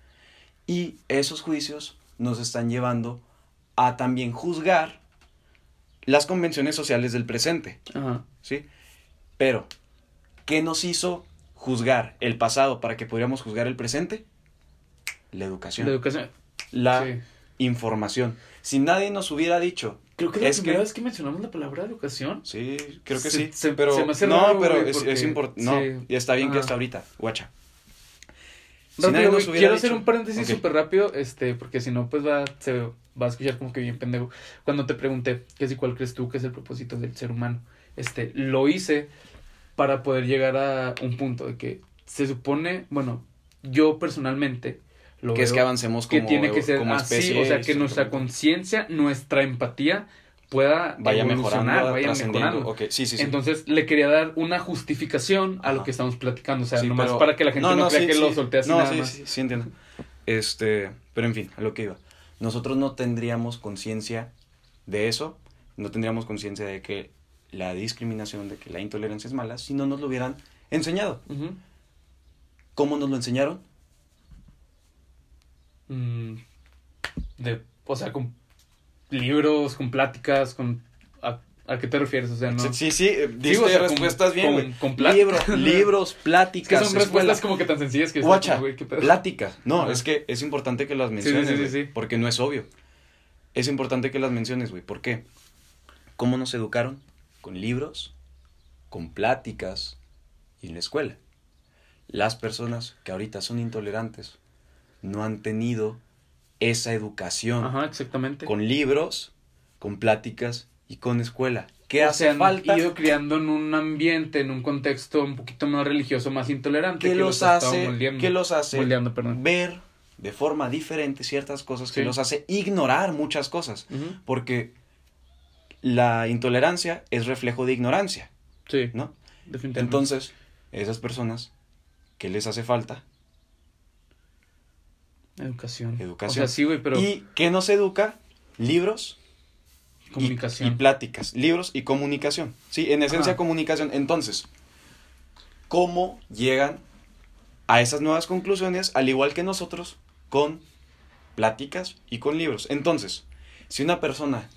Y esos juicios nos están llevando a también juzgar las convenciones sociales del presente. Ajá. ¿Sí? Pero, ¿qué nos hizo juzgar el pasado para que pudiéramos juzgar el presente? La educación. La educación. la Sí. información. Si nadie nos hubiera dicho. Creo que es la Es que- primera vez que mencionamos la palabra educación. Sí, creo que Se- sí. se- pero se me hace no, raro, pero es, porque- es importante. No, sí. y está bien que hasta ahorita. Guacha. Si Rápido, güey, quiero dicho- hacer un paréntesis Ok. súper rápido, este, porque si no, pues va, se va a escuchar como que bien pendejo. Cuando te pregunté qué si cuál crees tú que es el propósito del ser humano, este, lo hice para poder llegar a un punto de que se supone, bueno, yo personalmente lo Que es que avancemos que como, tiene que ser como así, especie. o sea, que nuestra conciencia, nuestra empatía pueda vaya mejorando, vaya mejorando. Ok, sí, sí, sí. Entonces le quería dar una justificación a lo que estamos platicando, o sea, nomás pero- para que la gente no, crea sí, que sí. lo solté así No, nada sí, más. sí, sí, entiendo. Este, pero en fin, a lo que iba. Nosotros no tendríamos conciencia de eso, no tendríamos conciencia de que la discriminación, de que la intolerancia es mala, si no nos lo hubieran enseñado. ¿Cómo nos lo enseñaron? Mm, de, o sea, con libros, con pláticas, con... ¿A, a qué te refieres? O sea, no... Sí, sí, eh, diste o sea, con- respuestas bien, con- güey. con pláticas. Libro- (laughs) libros, Es que pláticas, son respuestas como que tan sencillas que... Guacha, pláticas. No, Ajá. es que es importante que las sí, menciones, sí, sí, sí. porque no es obvio. Es importante que las menciones, güey. ¿Por qué? ¿Cómo nos educaron? Con libros, con pláticas y en la escuela. Las personas que ahorita son intolerantes no han tenido esa educación Ajá, exactamente. con libros, con pláticas y con escuela. ¿Qué O hace sea, han falta? ido criando en un ambiente, en un contexto un poquito más religioso, más intolerante. que los hace, moldeando. que los hace moldeando, ver de forma diferente ciertas cosas, que Sí. los hace ignorar muchas cosas, porque la intolerancia es reflejo de ignorancia, Sí, ¿no? definitivamente. Entonces, esas personas, ¿qué les hace falta? Educación. Educación. O sea, sí, güey, pero ¿Y qué nos educa? Libros y- comunicación. Y, pláticas, libros y comunicación. Sí, en esencia Ajá. comunicación. Entonces, ¿cómo llegan a esas nuevas conclusiones, al igual que nosotros, con pláticas y con libros? Entonces, si una persona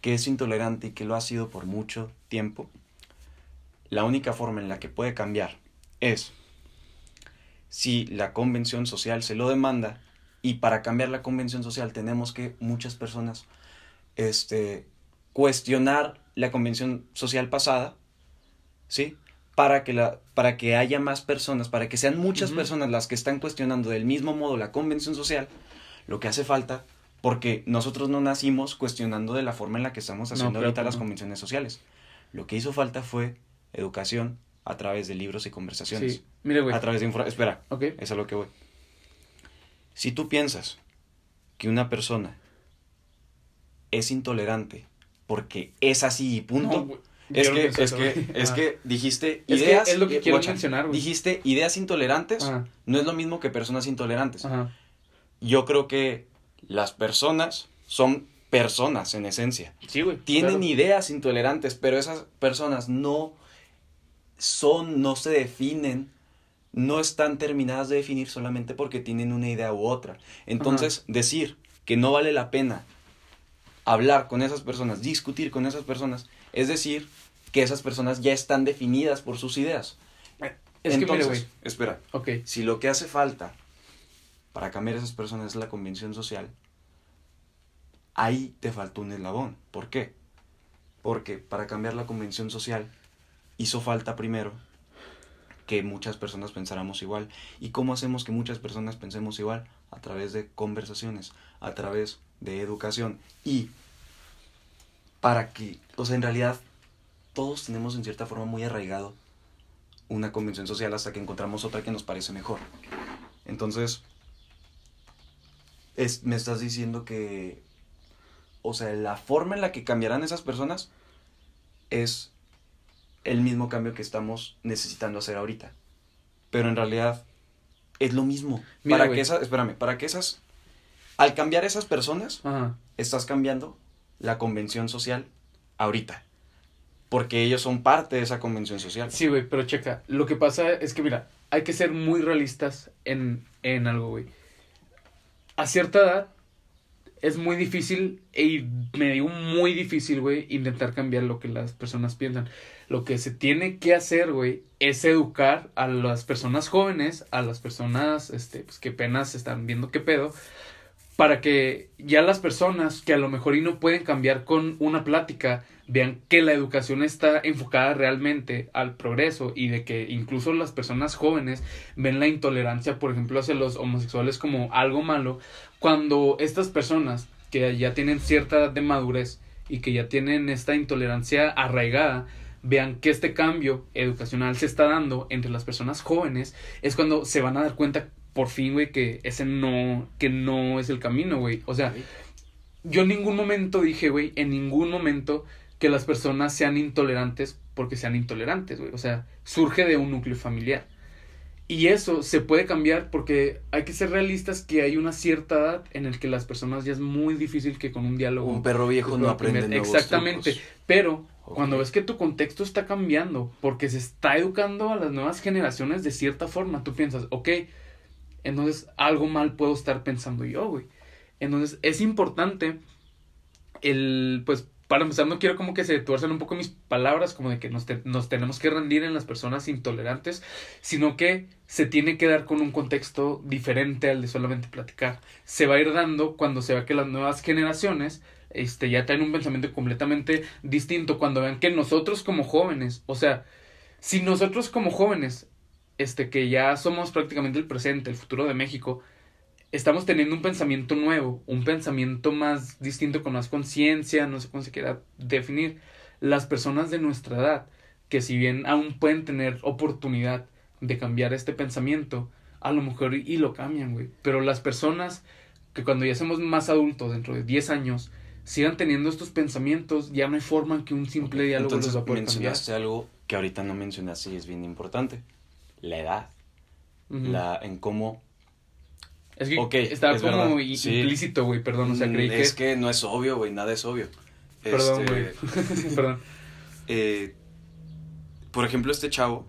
que es intolerante y que lo ha sido por mucho tiempo, la única forma en la que puede cambiar es si la convención social se lo demanda y para cambiar la convención social tenemos que muchas personas este cuestionar la convención social pasada, ¿sí? Para que la para que haya más personas, para que sean muchas personas las que están cuestionando del mismo modo la convención social, lo que hace falta porque nosotros no nacimos cuestionando de la forma en la que estamos haciendo ahorita las convenciones sociales. Lo que hizo falta fue educación a través de libros y conversaciones. Sí, mire, güey. A través de espera, Ok. es a lo que voy. Si tú piensas que una persona es intolerante porque es así y punto, No, güey, es que, (laughs) es que, es que dijiste Es que ideas. es lo que quiero guacha, mencionar. Dijiste ideas intolerantes, Ajá. no es lo mismo que personas intolerantes. Ajá. Yo creo que las personas son personas en esencia. Sí, güey. Tienen claro. ideas intolerantes, pero esas personas no son, no se definen, no están terminadas de definir solamente porque tienen una idea u otra. Entonces, decir que no vale la pena hablar con esas personas, discutir con esas personas, es decir que esas personas ya están definidas por sus ideas. Es que mire, Entonces, güey. espera, Ok. si lo que hace falta para cambiar a esas personas es la convención social, ahí te faltó un eslabón. ¿Por qué? Porque para cambiar la convención social hizo falta primero que muchas personas pensáramos igual. ¿Y cómo hacemos que muchas personas pensemos igual? A través de conversaciones, a través de educación. Y para que, o sea, en realidad todos tenemos en cierta forma muy arraigado una convención social hasta que encontramos otra que nos parece mejor. Entonces, es, me estás diciendo que, o sea, la forma en la que cambiarán esas personas es el mismo cambio que estamos necesitando hacer ahorita. Pero en realidad es lo mismo. Mira, para que esas, espérame, para que esas, al cambiar esas personas, Ajá. estás cambiando la convención social ahorita. porque ellos son parte de esa convención social. Sí, güey, pero checa, lo que pasa es que, mira, hay que ser muy realistas en, en algo, güey. A cierta edad es muy difícil, y me digo muy difícil, güey, intentar cambiar lo que las personas piensan. Lo que se tiene que hacer, güey, es educar a las personas jóvenes, a las personas, este, pues que apenas están viendo qué pedo, para que ya las personas que a lo mejor y no pueden cambiar con una plática, vean que la educación está enfocada realmente al progreso y de que incluso las personas jóvenes ven la intolerancia, por ejemplo, hacia los homosexuales como algo malo, cuando estas personas que ya tienen cierta edad de madurez y que ya tienen esta intolerancia arraigada, vean que este cambio educacional se está dando entre las personas jóvenes, es cuando se van a dar cuenta por fin, güey, que ese no, que no es el camino, güey. O sea, yo en ningún momento dije, güey, en ningún momento que las personas sean intolerantes porque sean intolerantes, güey. O sea, surge de un núcleo familiar. Y eso se puede cambiar porque hay que ser realistas que hay una cierta edad en el que las personas ya es muy difícil que con un diálogo... Un perro viejo no aprende nuevos Exactamente. trucos. Pero cuando ves que tu contexto está cambiando porque se está educando a las nuevas generaciones de cierta forma, tú piensas, ok, entonces algo mal puedo estar pensando yo, güey. Entonces es importante el, pues, para empezar, no quiero como que se tuerzan un poco mis palabras, como de que nos, te- nos tenemos que rendir en las personas intolerantes, sino que se tiene que dar con un contexto diferente al de solamente platicar. Se va a ir dando cuando se vea que las nuevas generaciones este, ya traen un pensamiento completamente distinto, cuando vean que nosotros como jóvenes, o sea, si nosotros como jóvenes, este, que ya somos prácticamente el presente, el futuro de México, estamos teniendo un pensamiento nuevo, un pensamiento más distinto, con más conciencia, no sé cómo se quiera definir. Las personas de nuestra edad, que si bien aún pueden tener oportunidad de cambiar este pensamiento, a lo mejor y lo cambian, güey. Pero las personas que cuando ya somos más adultos, dentro de 10 años, sigan teniendo estos pensamientos, ya no hay forma en que un simple diálogo Entonces los va a poder cambiar. mencionaste algo que ahorita no mencionaste y es bien importante. La edad. La, en cómo... Es que Ok, estaba es como implícito, güey, perdón, o sea, creí Mm, que... Es que no es obvio, güey, nada es obvio. Perdón, Este, güey. (laughs) perdón. eh, por ejemplo, este chavo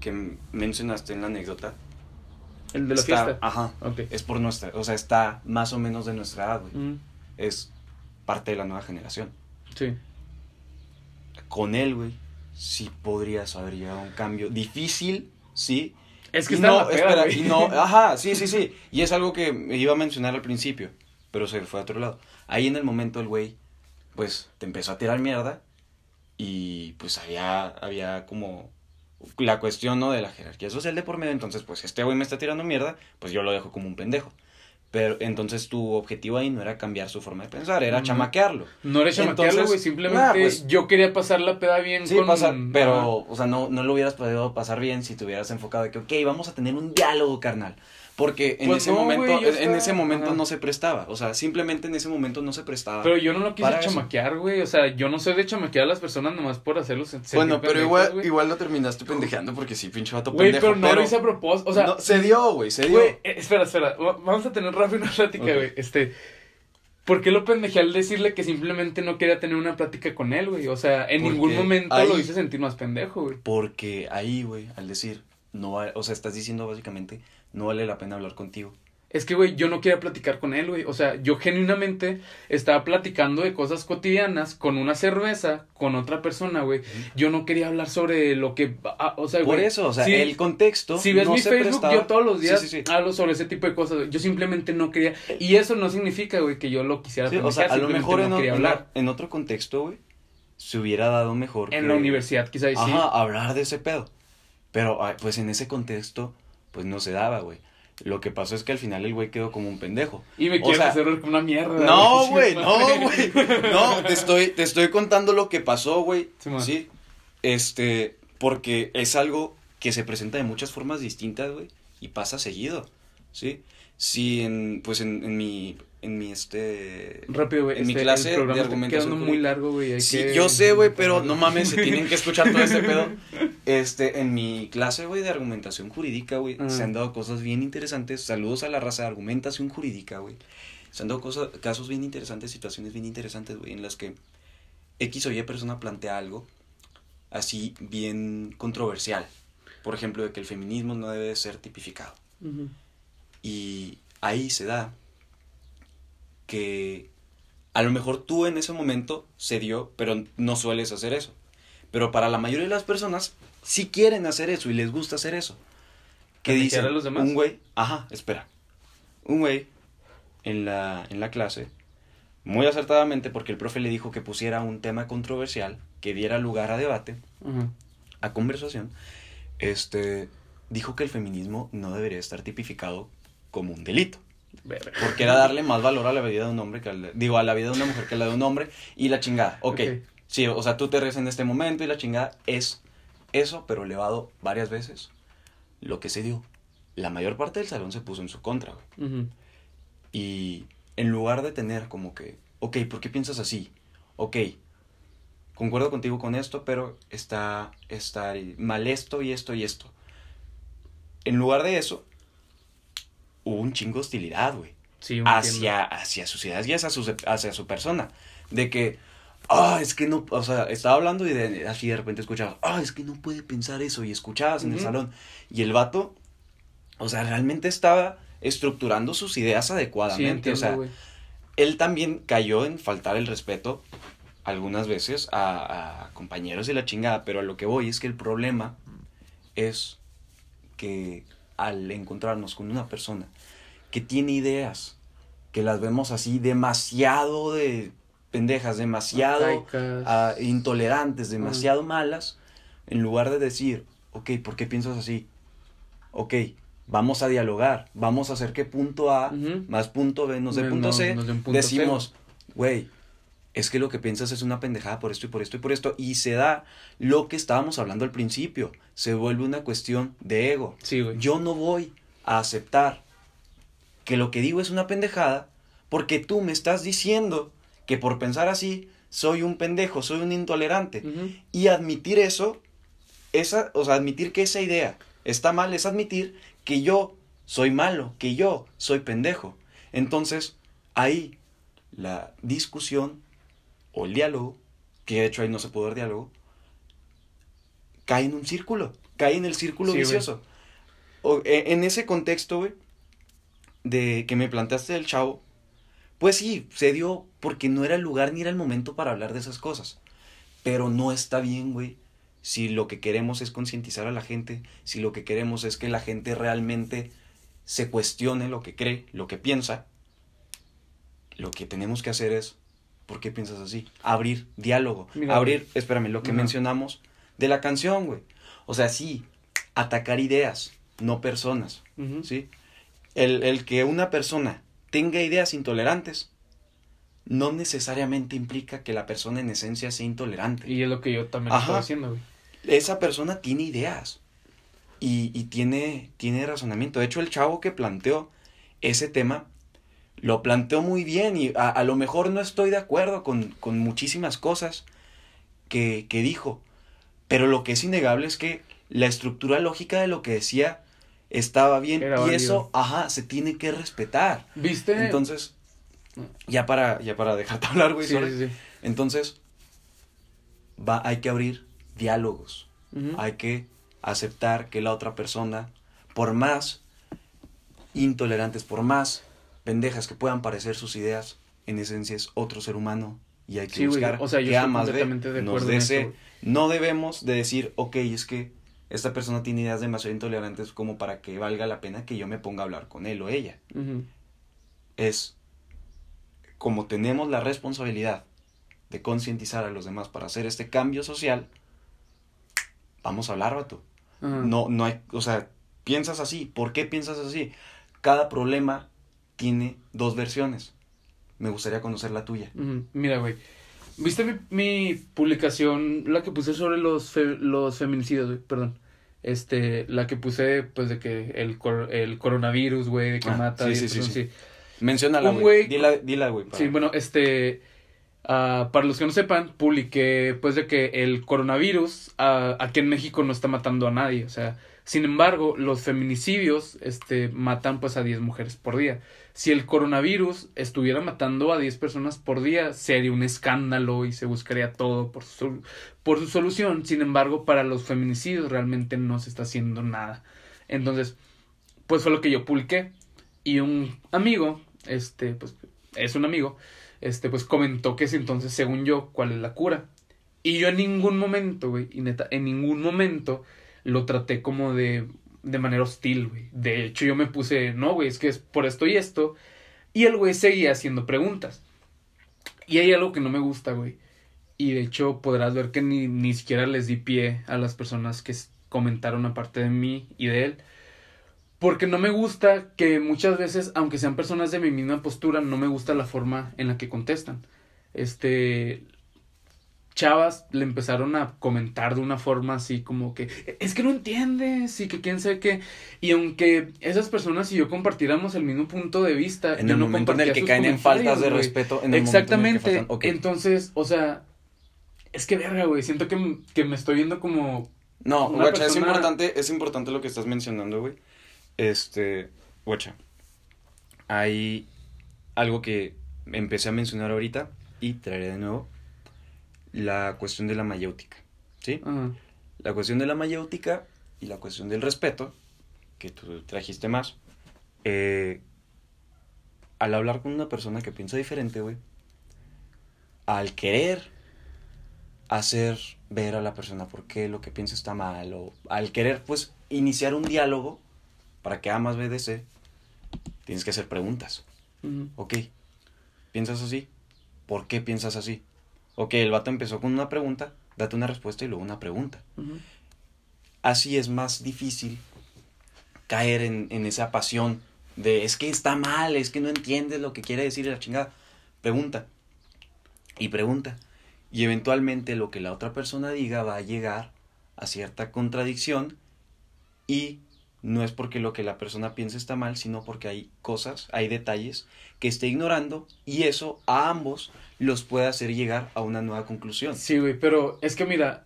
que mencionaste en la anécdota. El de la está- fiesta. Ajá. Ok. Es por nuestra, o sea, está más o menos de nuestra edad, güey. Mm, Es parte de la nueva generación. sí. Con él, güey, sí podrías haber llegado a un cambio. Difícil, sí. Es que Y no, espera, güey. y no, (laughs) ajá, sí, sí, sí. Y es algo que me iba a mencionar al principio, pero se fue a otro lado. Ahí en el momento el güey, pues, te empezó a tirar mierda y pues había, había como la cuestión, ¿no? De la jerarquía social de por medio. Entonces, pues, este güey me está tirando mierda, pues yo lo dejo como un pendejo. Pero entonces tu objetivo ahí no era cambiar su forma de pensar, era chamaquearlo. No eres chamaquearlo, güey. Simplemente nah, pues- yo quería pasar la peda bien Sí, con... pero, o sea, no, no lo hubieras podido pasar bien si te hubieras enfocado de que, ok, vamos a tener un diálogo, carnal. Porque en Pues ese no, momento, güey, en, ese momento Ajá. no se prestaba. O sea, simplemente en ese momento no se prestaba. Pero yo no lo quise chamaquear, güey. O sea, yo no soy de chamaquear a las personas nomás por hacerlos bueno, pero pendejos, igual, güey. igual lo terminaste pendejeando porque sí, pinche vato Güey, pendejo. pero no lo hice a propósito. O sea, no, se dio, güey, se dio. Güey, eh, espera, espera. Va- Vamos a tener rápido una plática, güey. Este. ¿Por qué lo pendejé al decirle que simplemente no quería tener una plática con él, güey? O sea, en Porque ningún momento ahí- lo hice sentir más pendejo, güey. Porque ahí, güey, al decir, no va- o sea, estás diciendo básicamente, no vale la pena hablar contigo. Es que, güey, yo no quería platicar con él, güey. O sea, yo genuinamente estaba platicando de cosas cotidianas con una cerveza, con otra persona, güey. Yo no quería hablar sobre lo que. ah, o sea, Por eso, o sea, el contexto. Si ves no mi se Facebook, prestaba- yo todos los días Sí, sí, sí. hablo sobre ese tipo de cosas. Yo simplemente no quería. Y eso no significa, güey, que yo lo quisiera Sí, o sea, pendejear, a lo mejor no en, quería hablar. en otro contexto, güey, se hubiera dado mejor. En que- la universidad, quizá, y sí. Ajá, hablar de ese pedo. Pero, pues en ese contexto, pues no se daba, güey. Lo que pasó es que al final el güey quedó como un pendejo. Y me quieres sea, hacer una mierda. No, (laughs) güey, no, güey. No, te estoy, te estoy contando lo que pasó, güey. Sí. Sí. Este, porque es algo que se presenta de muchas formas distintas, güey. Y pasa seguido, ¿sí? Sí, en, pues en, en mi, en mi, este... Rápido, güey. En mi este, clase el de está argumentación quedando muy largo, güey. Sí, que- yo sé, güey, pero no mames, se tienen que escuchar todo este pedo. (laughs) Este, en mi clase, güey, de argumentación jurídica, güey, Ah. se han dado cosas bien interesantes. Saludos a la raza de argumentación jurídica, güey. Se han dado cosas, casos bien interesantes, situaciones bien interesantes, güey, en las que X o Y persona plantea algo así bien controversial. Por ejemplo, de que el feminismo no debe ser tipificado. Y ahí se da que a lo mejor tú en ese momento se dio, pero no sueles hacer eso. Pero para la mayoría de las personas sí quieren hacer eso y les gusta hacer eso. Que ¿Pendejear dicen, a los demás? un güey, ajá, espera. Un güey en la, en la clase, muy acertadamente, porque el profe le dijo que pusiera un tema controversial, que diera lugar a debate, a conversación, este, dijo que el feminismo no debería estar tipificado como un delito. Verga. Porque era darle más valor a la vida de un hombre que al de- digo, a la vida de una mujer que a la de un hombre y la chingada. Ok. Ok. Sí, o sea, tú te ríes en este momento y la chingada es eso, pero elevado varias veces. Lo que se dio. La mayor parte del salón se puso en su contra, güey. Ujú. Y en lugar de tener como que, ok, ¿por qué piensas así? Ok, concuerdo contigo con esto, pero está, está mal esto y esto y esto. En lugar de eso, hubo un chingo de hostilidad, güey. Sí. Hacia, hacia sus ideas y hacia su, hacia su persona. De que, ah, es que no, o sea, estaba hablando y de, así de repente escuchabas, ah, es que no puede pensar eso. Y escuchabas en el salón. Y el vato, o sea, realmente estaba estructurando sus ideas Sí, adecuadamente. entiendo, o sea, él también cayó en faltar el respeto algunas veces a, a compañeros de la chingada, pero a lo que voy es que el problema es que al encontrarnos con una persona que tiene ideas, que las vemos así demasiado de pendejas, demasiado ah, intolerantes, demasiado malas, en lugar de decir, ok, ¿por qué piensas así? Ok, vamos a dialogar, vamos a hacer que punto A más punto B nos dé No, punto C, punto decimos, güey, es que lo que piensas es una pendejada por esto y por esto y por esto, y se da lo que estábamos hablando al principio, se vuelve una cuestión de ego. Sí. Yo no voy a aceptar que lo que digo es una pendejada porque tú me estás diciendo que por pensar así soy un pendejo, soy un intolerante. Y admitir eso, esa, o sea, admitir que esa idea está mal es admitir que yo soy malo, que yo soy pendejo. Entonces, ahí la discusión o el diálogo, que de hecho ahí no se puede dar diálogo, cae en un círculo, cae en el círculo Sí, vicioso. O, e- en ese contexto, güey, de que me planteaste del chavo, pues sí, se dio porque no era el lugar ni era el momento para hablar de esas cosas. Pero no está bien, güey. Si lo que queremos es concientizar a la gente, si lo que queremos es que la gente realmente se cuestione lo que cree, lo que piensa, lo que tenemos que hacer es, ¿por qué piensas así? Abrir diálogo, Mira, abrir, espérame, lo que mencionamos de la canción, güey. O sea, sí, atacar ideas, no personas. ¿sí? El, el que una persona tenga ideas intolerantes no necesariamente implica que la persona en esencia sea intolerante. Y es lo que yo también estoy haciendo, güey. Esa persona tiene ideas y, y tiene, tiene razonamiento. De hecho, el chavo que planteó ese tema lo planteó muy bien y a, a lo mejor no estoy de acuerdo con, con muchísimas cosas que, que dijo, pero lo que es innegable es que la estructura lógica de lo que decía estaba bien Era y válido. eso, ajá, se tiene que respetar. ¿Viste? Entonces, ya para, ya para dejarte (laughs) hablar, güey, sí, sorry. sí, sí. entonces va, hay que abrir diálogos, hay que aceptar que la otra persona, por más intolerantes, por más pendejas que puedan parecer sus ideas, en esencia es otro ser humano y hay que Sí, buscar o sea, yo que A más de nos güey. No debemos de decir, ok, es que esta persona tiene ideas demasiado intolerantes como para que valga la pena que yo me ponga a hablar con él o ella. Es como tenemos la responsabilidad de concientizar a los demás para hacer este cambio social, vamos a hablar, vato. Ajá. No, no hay, o sea, piensas así. ¿Por qué piensas así? Cada problema tiene dos versiones. Me gustaría conocer la tuya. Mira, güey. ¿Viste mi, mi publicación, la que puse sobre los, fe- los feminicidios, güey? Perdón. Este, la que puse, pues, de que el, cor- el coronavirus, güey, de que Ah, mata. sí, y sí, cosas sí, sí. Menciónala, güey. Dila, dila, güey. Sí, bueno, este, ah, para los que no sepan, publiqué, pues, de que el coronavirus ah, aquí en México no está matando a nadie, o sea, sin embargo, los feminicidios, este, matan, pues, a 10 mujeres por día. Si el coronavirus estuviera matando a 10 personas por día, sería un escándalo y se buscaría todo por su, por su solución. Sin embargo, para los feminicidios realmente no se está haciendo nada. Entonces, pues fue lo que yo publiqué. Y un amigo, este, pues es un amigo, este, pues comentó que es entonces, según yo, cuál es la cura. Y yo en ningún momento, güey, y neta, en ningún momento lo traté como de, de manera hostil, güey. De hecho, yo me puse, no, güey, es que es por esto y esto. Y el güey seguía haciendo preguntas. Y hay algo que no me gusta, güey. Y de hecho, podrás ver que ni, ni siquiera les di pie a las personas que comentaron aparte de mí y de él. Porque no me gusta que muchas veces, aunque sean personas de mi misma postura, no me gusta la forma en la que contestan. Este, chavas le empezaron a comentar de una forma así como que es que no entiendes y que quién sabe qué y aunque esas personas y yo compartiéramos el mismo punto de vista En yo el no momento en el que caen en faltas de respeto. En el exactamente en el que entonces o sea es que verga güey siento que, que me estoy viendo como No, guacha, es importante, es importante lo que estás mencionando, güey. Este, guacha, hay algo que empecé a mencionar ahorita y traeré de nuevo. La cuestión de la mayéutica, ¿sí? La cuestión de la mayéutica y la cuestión del respeto, que tú trajiste más. eh, al hablar con una persona que piensa diferente, güey, al querer hacer ver a la persona por qué lo que piensa está mal, o al querer, pues, iniciar un diálogo para que A más B de C, tienes que hacer preguntas. ujú, Ok, ¿piensas así? ¿Por qué piensas así? Ok, el vato empezó con una pregunta, date una respuesta y luego una pregunta. Así es más difícil caer en, en esa pasión de es que está mal, es que no entiendes lo que quiere decir la chingada. Pregunta. Y pregunta. Y eventualmente lo que la otra persona diga va a llegar a cierta contradicción y no es porque lo que la persona piensa está mal, sino porque hay cosas, hay detalles que esté ignorando y eso a ambos los puede hacer llegar a una nueva conclusión. sí güey pero es que mira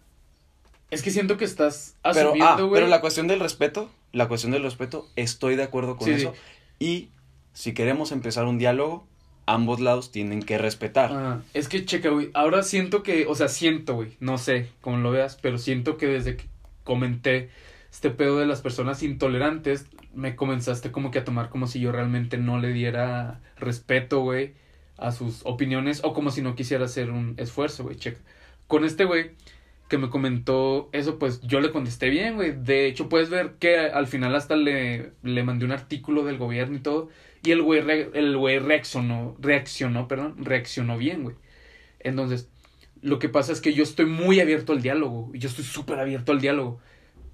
es que siento que estás Pero, asumiendo ah, güey pero la cuestión del respeto, la cuestión del respeto, estoy de acuerdo con Sí, eso. Y si queremos empezar un diálogo, ambos lados tienen que respetar. Ah, es que checa, güey. Ahora siento que, o sea, siento, güey. No sé cómo lo veas, pero siento que desde que comenté este pedo de las personas intolerantes, me comenzaste como que a tomar como si yo realmente no le diera respeto, güey, a sus opiniones o como si no quisiera hacer un esfuerzo, güey. Checa. Con este güey que me comentó eso, pues yo le contesté bien, güey. De hecho, puedes ver que al final hasta le, le mandé un artículo del gobierno y todo. Y el güey, re- el güey reaccionó, reaccionó, perdón, reaccionó bien, güey. Entonces, lo que pasa es que yo estoy muy abierto al diálogo. y Yo estoy súper abierto al diálogo.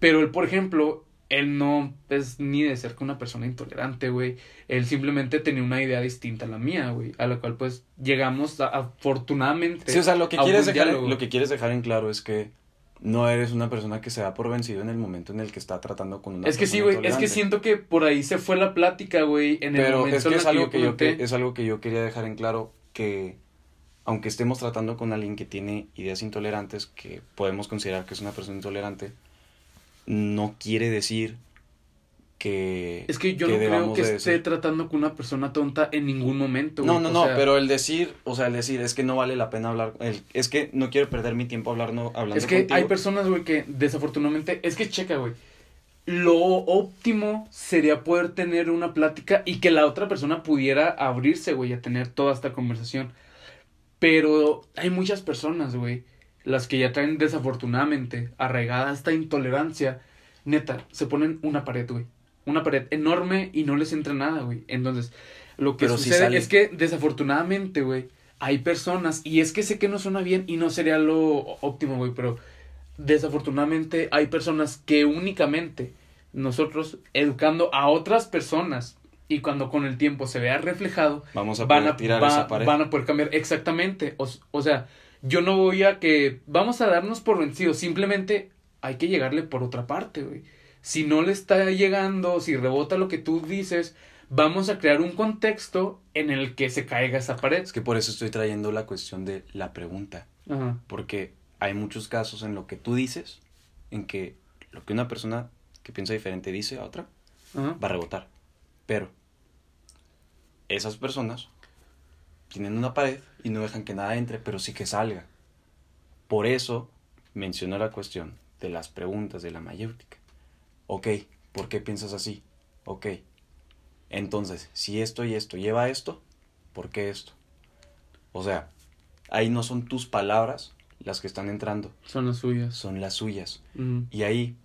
Pero él, por ejemplo, él no es ni de cerca una persona intolerante, güey. Él simplemente tenía una idea distinta a la mía, güey. A la cual, pues, llegamos a- afortunadamente. Sí, o sea, lo que, quieres dejar, diálogo. lo que quieres dejar en claro es que no eres una persona que se da por vencido en el momento en el que está tratando con una Es que sí, güey. Es que siento que por ahí se fue la plática, güey. En el Pero momento es que en es el algo que, yo, que- es algo que yo quería dejar en claro que aunque estemos tratando con alguien que tiene ideas intolerantes, que podemos considerar que es una persona intolerante, no quiere decir que... Es que yo no creo que de esté decir- tratando con una persona tonta en ningún momento. No, no, O no, sea, pero el decir, o sea, el decir es que no vale la pena hablar, el- es que no quiero perder mi tiempo hablar, no, hablando Es que contigo. hay personas, güey, que desafortunadamente. Es que checa, güey. Lo óptimo sería poder tener una plática y que la otra persona pudiera abrirse, güey, a tener toda esta conversación. Pero hay muchas personas, güey, las que ya traen desafortunadamente arraigada esta intolerancia. Neta, se ponen una pared, güey. Una pared enorme y no les entra nada, güey. Entonces, lo que Pero sucede es que desafortunadamente, güey, hay personas, y es que sé que no suena bien y no sería lo óptimo, güey, pero desafortunadamente hay personas que únicamente nosotros educando a otras personas y cuando con el tiempo se vea reflejado, Vamos a van poder a, tirar va- esa pared. van a poder cambiar exactamente. O, o sea, yo no voy a que vamos a darnos por vencidos, simplemente hay que llegarle por otra parte, güey. Si no le está llegando, si rebota lo que tú dices, vamos a crear un contexto en el que se caiga esa pared. Es que por eso estoy trayendo la cuestión de la pregunta. Ajá. Porque hay muchos casos en lo que tú dices, en que lo que una persona que piensa diferente dice a otra, Ajá. va a rebotar. Pero esas personas tienen una pared y no dejan que nada entre, pero sí que salga. Por eso menciono la cuestión de las preguntas de la mayéutica. Ok, ¿por qué piensas así? Ok. Entonces, si esto y esto lleva a esto, ¿por qué esto? O sea, ahí no son tus palabras las que están entrando, Son las suyas. son las suyas. Y ahí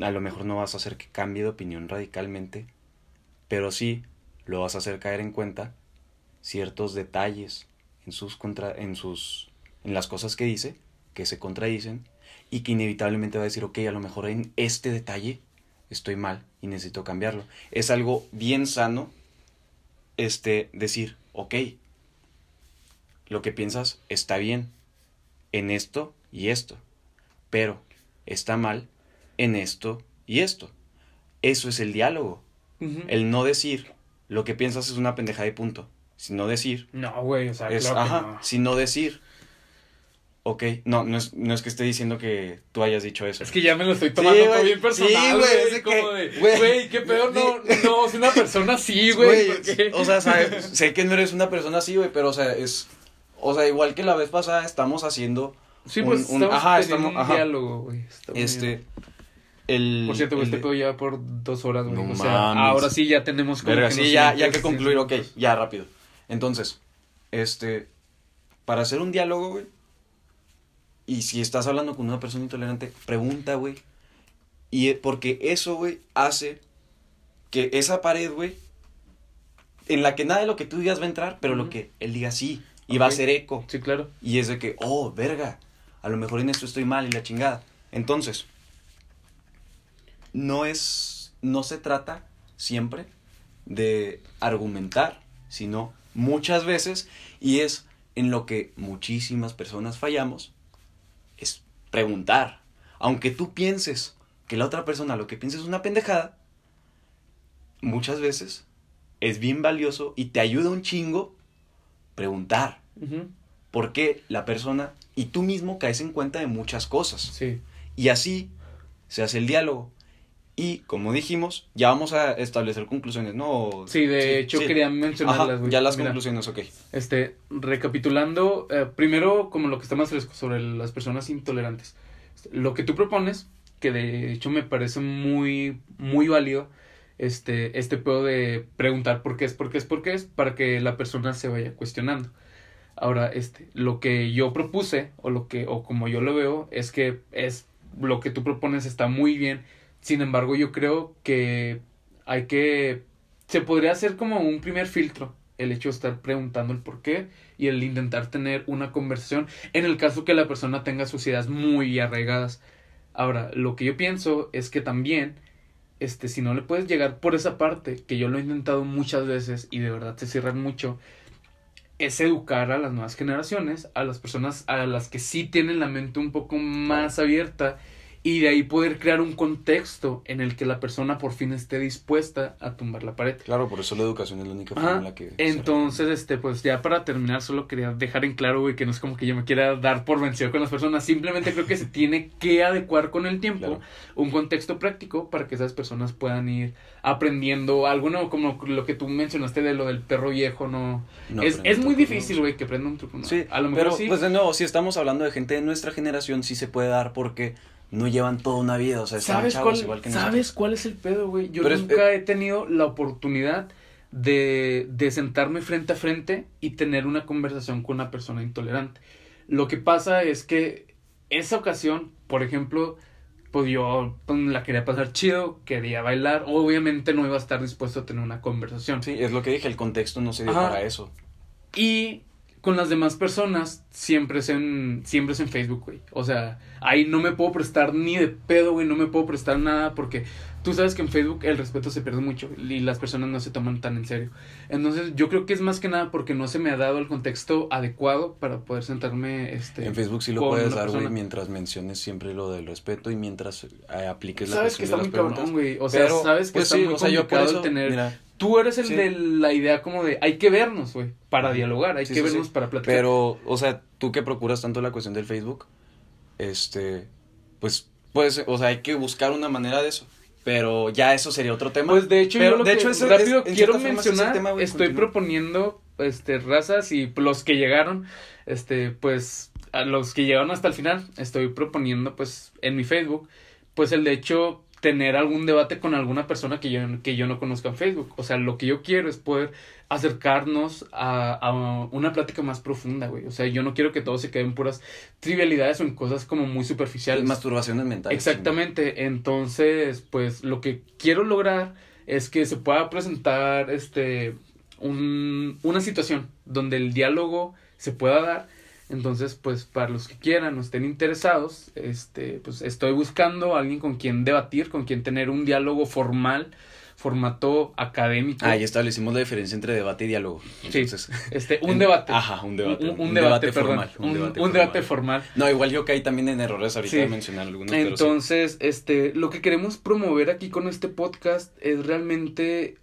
a lo mejor no vas a hacer que cambie de opinión radicalmente, pero sí lo vas a hacer caer en cuenta ciertos detalles en sus contra en sus en las cosas que dice que se contradicen y que inevitablemente va a decir, ok, a lo mejor en este detalle estoy mal y necesito cambiarlo. Es algo bien sano este decir, ok, lo que piensas está bien en esto y esto, pero está mal en esto y esto. Eso es el diálogo. El no decir lo que piensas es una pendejada y punto. Sino decir, No, güey, o sea, es, claro ajá, no. sino decir, ok, no, no es, no es que esté diciendo que tú hayas dicho eso. Es que ya me lo estoy tomando Sí, bien personal, Sí, güey. de, güey, qué peor, no, sí. no, es una persona así, güey. O sea, sabes, sé que no eres una persona así, güey, pero o sea, es, o sea, igual que la vez pasada estamos haciendo, sí, pues un- un- estamos ajá, estamos- un ajá. diálogo, güey. bien. este, el... Por cierto, güey, este pedo ya por dos horas, güey. No o sea, mames. ahora sí ya tenemos como Verga, que sí, ya, ya que concluir, ok, ya rápido. Entonces, este, para hacer un diálogo, güey, y si estás hablando con una persona intolerante, pregunta, güey. Y eh, porque eso, güey, hace que esa pared, güey, en la que nada de lo que tú digas va a entrar, pero lo que él diga sí, y va a ser eco. Sí, claro. Y es de que, oh, verga, a lo mejor en esto estoy mal y la chingada. Entonces, no es, no se trata siempre de argumentar, sino muchas veces, y es en lo que muchísimas personas fallamos, es preguntar. Aunque tú pienses que la otra persona lo que piensa es una pendejada, muchas veces es bien valioso y te ayuda un chingo preguntar Ujú. porque la persona y tú mismo caes en cuenta de muchas cosas. Sí. Y así se hace el diálogo. Y como dijimos, ya vamos a establecer conclusiones, ¿no? Sí, de hecho sí. quería mencionarlas, ya las Mira, conclusiones, ok. Este, recapitulando, eh, primero como lo que está más fresco sobre las personas intolerantes. Lo que tú propones, que de hecho me parece muy, muy válido, este, este pedo de preguntar por qué es, por qué es, por qué es, para que la persona se vaya cuestionando. Ahora, este, lo que yo propuse, o lo que, o como yo lo veo, es que es, lo que tú propones está muy bien. Sin embargo, yo creo que hay que, se podría hacer como un primer filtro el hecho de estar preguntando el por qué y el intentar tener una conversación en el caso que la persona tenga sus ideas muy arraigadas. Ahora, lo que yo pienso es que también, este, si no le puedes llegar por esa parte, que yo lo he intentado muchas veces y de verdad se cierran mucho, es educar a las nuevas generaciones, a las personas a las que sí tienen la mente un poco más abierta y de ahí poder crear un contexto en el que la persona por fin esté dispuesta a tumbar la pared. Claro, por eso la educación es la única forma en la que... Entonces, este, pues ya para terminar, solo quería dejar en claro, güey, que no es como que yo me quiera dar por vencido con las personas. Simplemente creo que se tiene que adecuar con el tiempo Claro. un contexto práctico para que esas personas puedan ir aprendiendo algo nuevo, como lo que tú mencionaste de lo del perro viejo, ¿no? No es, es muy difícil, güey, que aprenda un truco. Sí, a lo mejor pero sí. pues de nuevo, si estamos hablando de gente de nuestra generación, sí se puede dar porque no llevan toda una vida, o sea, están ¿Sabes, chavos cuál, igual que ¿Sabes nosotros. cuál es el pedo, güey? Yo Pero es- nunca he tenido la oportunidad de, de sentarme frente a frente y tener una conversación con una persona intolerante. Lo que pasa es que esa ocasión, por ejemplo, pues yo pues, la quería pasar chido, quería bailar, obviamente no iba a estar dispuesto a tener una conversación. Sí, es lo que dije, el contexto no se dio Ajá. para eso. Y con las demás personas siempre es en, siempre es en Facebook, güey. O sea, ahí no me puedo prestar ni de pedo, güey, no me puedo prestar nada porque tú sabes que en Facebook el respeto se pierde mucho y las personas no se toman tan en serio. Entonces, yo creo que es más que nada porque no se me ha dado el contexto adecuado para poder sentarme este En Facebook sí lo puedes dar, güey, mientras menciones siempre lo del respeto y mientras eh, apliques la Sabes que está muy cabrón, güey. O sea, sabes que pues está muy complicado tener Tú eres el Sí. de la idea como de hay que vernos, güey, para dialogar, hay Sí, que sí, vernos para platicar. Pero, o sea, tú que procuras tanto la cuestión del Facebook, este, pues, pues, o sea, hay que buscar una manera de eso. Pero ya eso sería otro tema. Pues de hecho, Pero, yo lo de que hecho, eso rápido es- quiero mencionar, tema, estoy proponiendo este razas y los que llegaron, este pues a los que llegaron hasta el final, estoy proponiendo pues en mi Facebook, pues el de hecho tener algún debate con alguna persona que yo, que yo no conozca en Facebook. O sea, lo que yo quiero es poder acercarnos a, a una plática más profunda, güey. O sea, yo no quiero que todo se quede en puras trivialidades o en cosas como muy superficiales. Masturbaciones mentales. Exactamente, entonces, pues lo que quiero lograr es que se pueda presentar este un, una situación donde el diálogo se pueda dar. Entonces, pues para los que quieran o estén interesados, este, pues estoy buscando a alguien con quien debatir, con quien tener un diálogo formal, formato académico. Ah, ya establecimos la diferencia entre debate y diálogo. Sí. Entonces, Este, un en- debate. Ajá, un debate. Un, un debate, formal. Un, un debate formal. No, igual yo caí también en errores ahorita Sí. de mencionar algunos. pero sí. Entonces, este, lo que queremos promover aquí con este podcast es realmente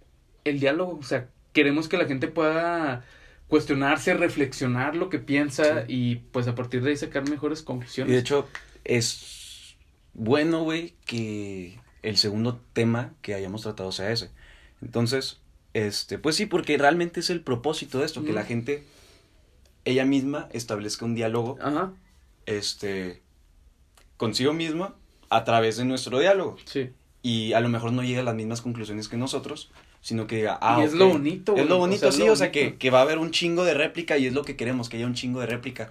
el diálogo. O sea, queremos que la gente pueda cuestionarse, reflexionar lo que piensa Sí. y pues a partir de ahí sacar mejores Y conclusiones. de hecho, es bueno, güey, que el segundo tema que hayamos tratado sea ese. Entonces, este, pues sí, porque realmente es el propósito de esto, que la gente, ella misma, establezca un diálogo, Ajá, este, consigo misma a través de nuestro diálogo. sí. Y a lo mejor no llega a las mismas conclusiones que nosotros, sino que diga, ah, y es lo bonito, Es güey, lo o bonito, sea, es sí, lo o sea, que, que va a haber un chingo de réplica y es lo que queremos, que haya un chingo de réplica.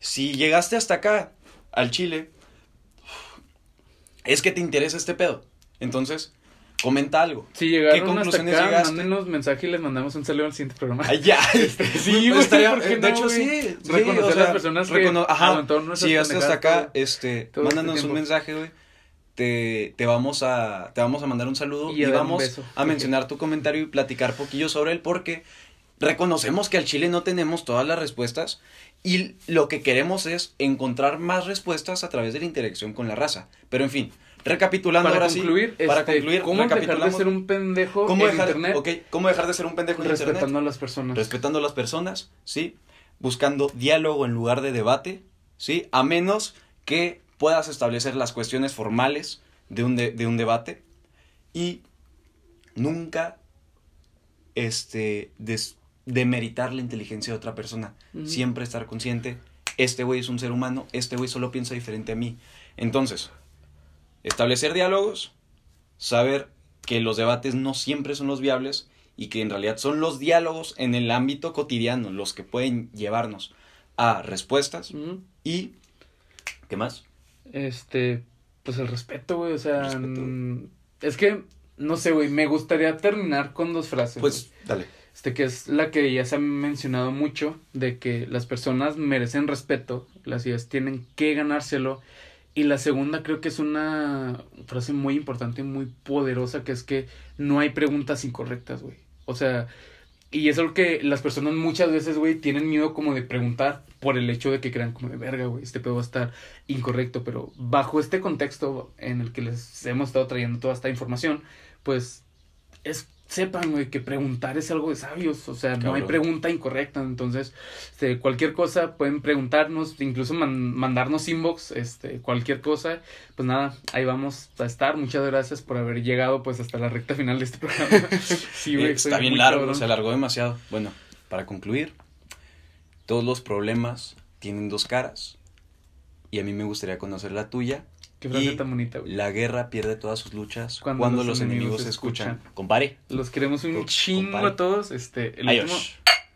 Si llegaste hasta acá, al Chile, es que te interesa este pedo. Entonces, comenta algo. Si llegaron hasta conclusiones acá, llegaste? mándenos mensaje y les mandamos un saludo al siguiente programa. Ay, ya. Este, (laughs) sí, Pues güey, estaría- ¿por qué de hecho, sí. sí, Reconocer o a sea, las personas que recono- ajá, aguantaron nuestras Si llegaste hasta acá, este, este mándanos un mensaje, güey. Te, te vamos a te vamos a mandar un saludo Y vamos a mencionar tu comentario y platicar poquillo sobre él porque reconocemos que al Chile no tenemos todas las respuestas y lo que queremos es encontrar más respuestas a través de la interacción con la raza. Pero en fin, recapitulando Para ahora concluir, sí, para este, concluir, ¿cómo dejar de ser un pendejo ¿Cómo en dejar, internet ¿Cómo dejar de ser un pendejo en internet? respetando a las personas? respetando a las personas, ¿sí? Buscando diálogo en lugar de debate, ¿sí? A menos que puedas establecer las cuestiones formales de un, de, de un debate y nunca este, des- demeritar la inteligencia de otra persona. Siempre estar consciente, este güey es un ser humano, este güey solo piensa diferente a mí. Entonces, establecer diálogos, saber que los debates no siempre son los viables y que en realidad son los diálogos en el ámbito cotidiano los que pueden llevarnos a respuestas Ujú. y ¿qué más? Este, pues el respeto, güey, o sea, mm, es que, no sé, güey, me gustaría terminar con dos frases. Pues dale. este, que es la que ya se ha mencionado mucho, de que las personas merecen respeto, las ideas tienen que ganárselo, y la segunda creo que es una frase muy importante y muy poderosa, que es que no hay preguntas incorrectas, güey. O sea, y es algo que las personas muchas veces, güey, tienen miedo como de preguntar por el hecho de que crean como de verga, güey, este pedo va a estar incorrecto, pero bajo este contexto en el que les hemos estado trayendo toda esta información, pues es sepan, güey, que preguntar es algo de sabios, o sea, no hay pregunta incorrecta, entonces, este, cualquier cosa pueden preguntarnos, incluso man- mandarnos inbox, este, cualquier cosa, pues nada, ahí vamos a estar, muchas gracias por haber llegado, pues, hasta la recta final de este (laughs) programa. sí, Eh, güey, está fue bien largo, cabrón. se alargó demasiado. Bueno, para concluir, todos los problemas tienen dos caras y a mí me gustaría conocer la tuya. Qué frase y tan bonita, güey. La guerra pierde todas sus luchas Cuando cuando, los los, enemigos se escuchan. escuchan. Compare. Los queremos un chingo compare. a todos, este, el Adiós. último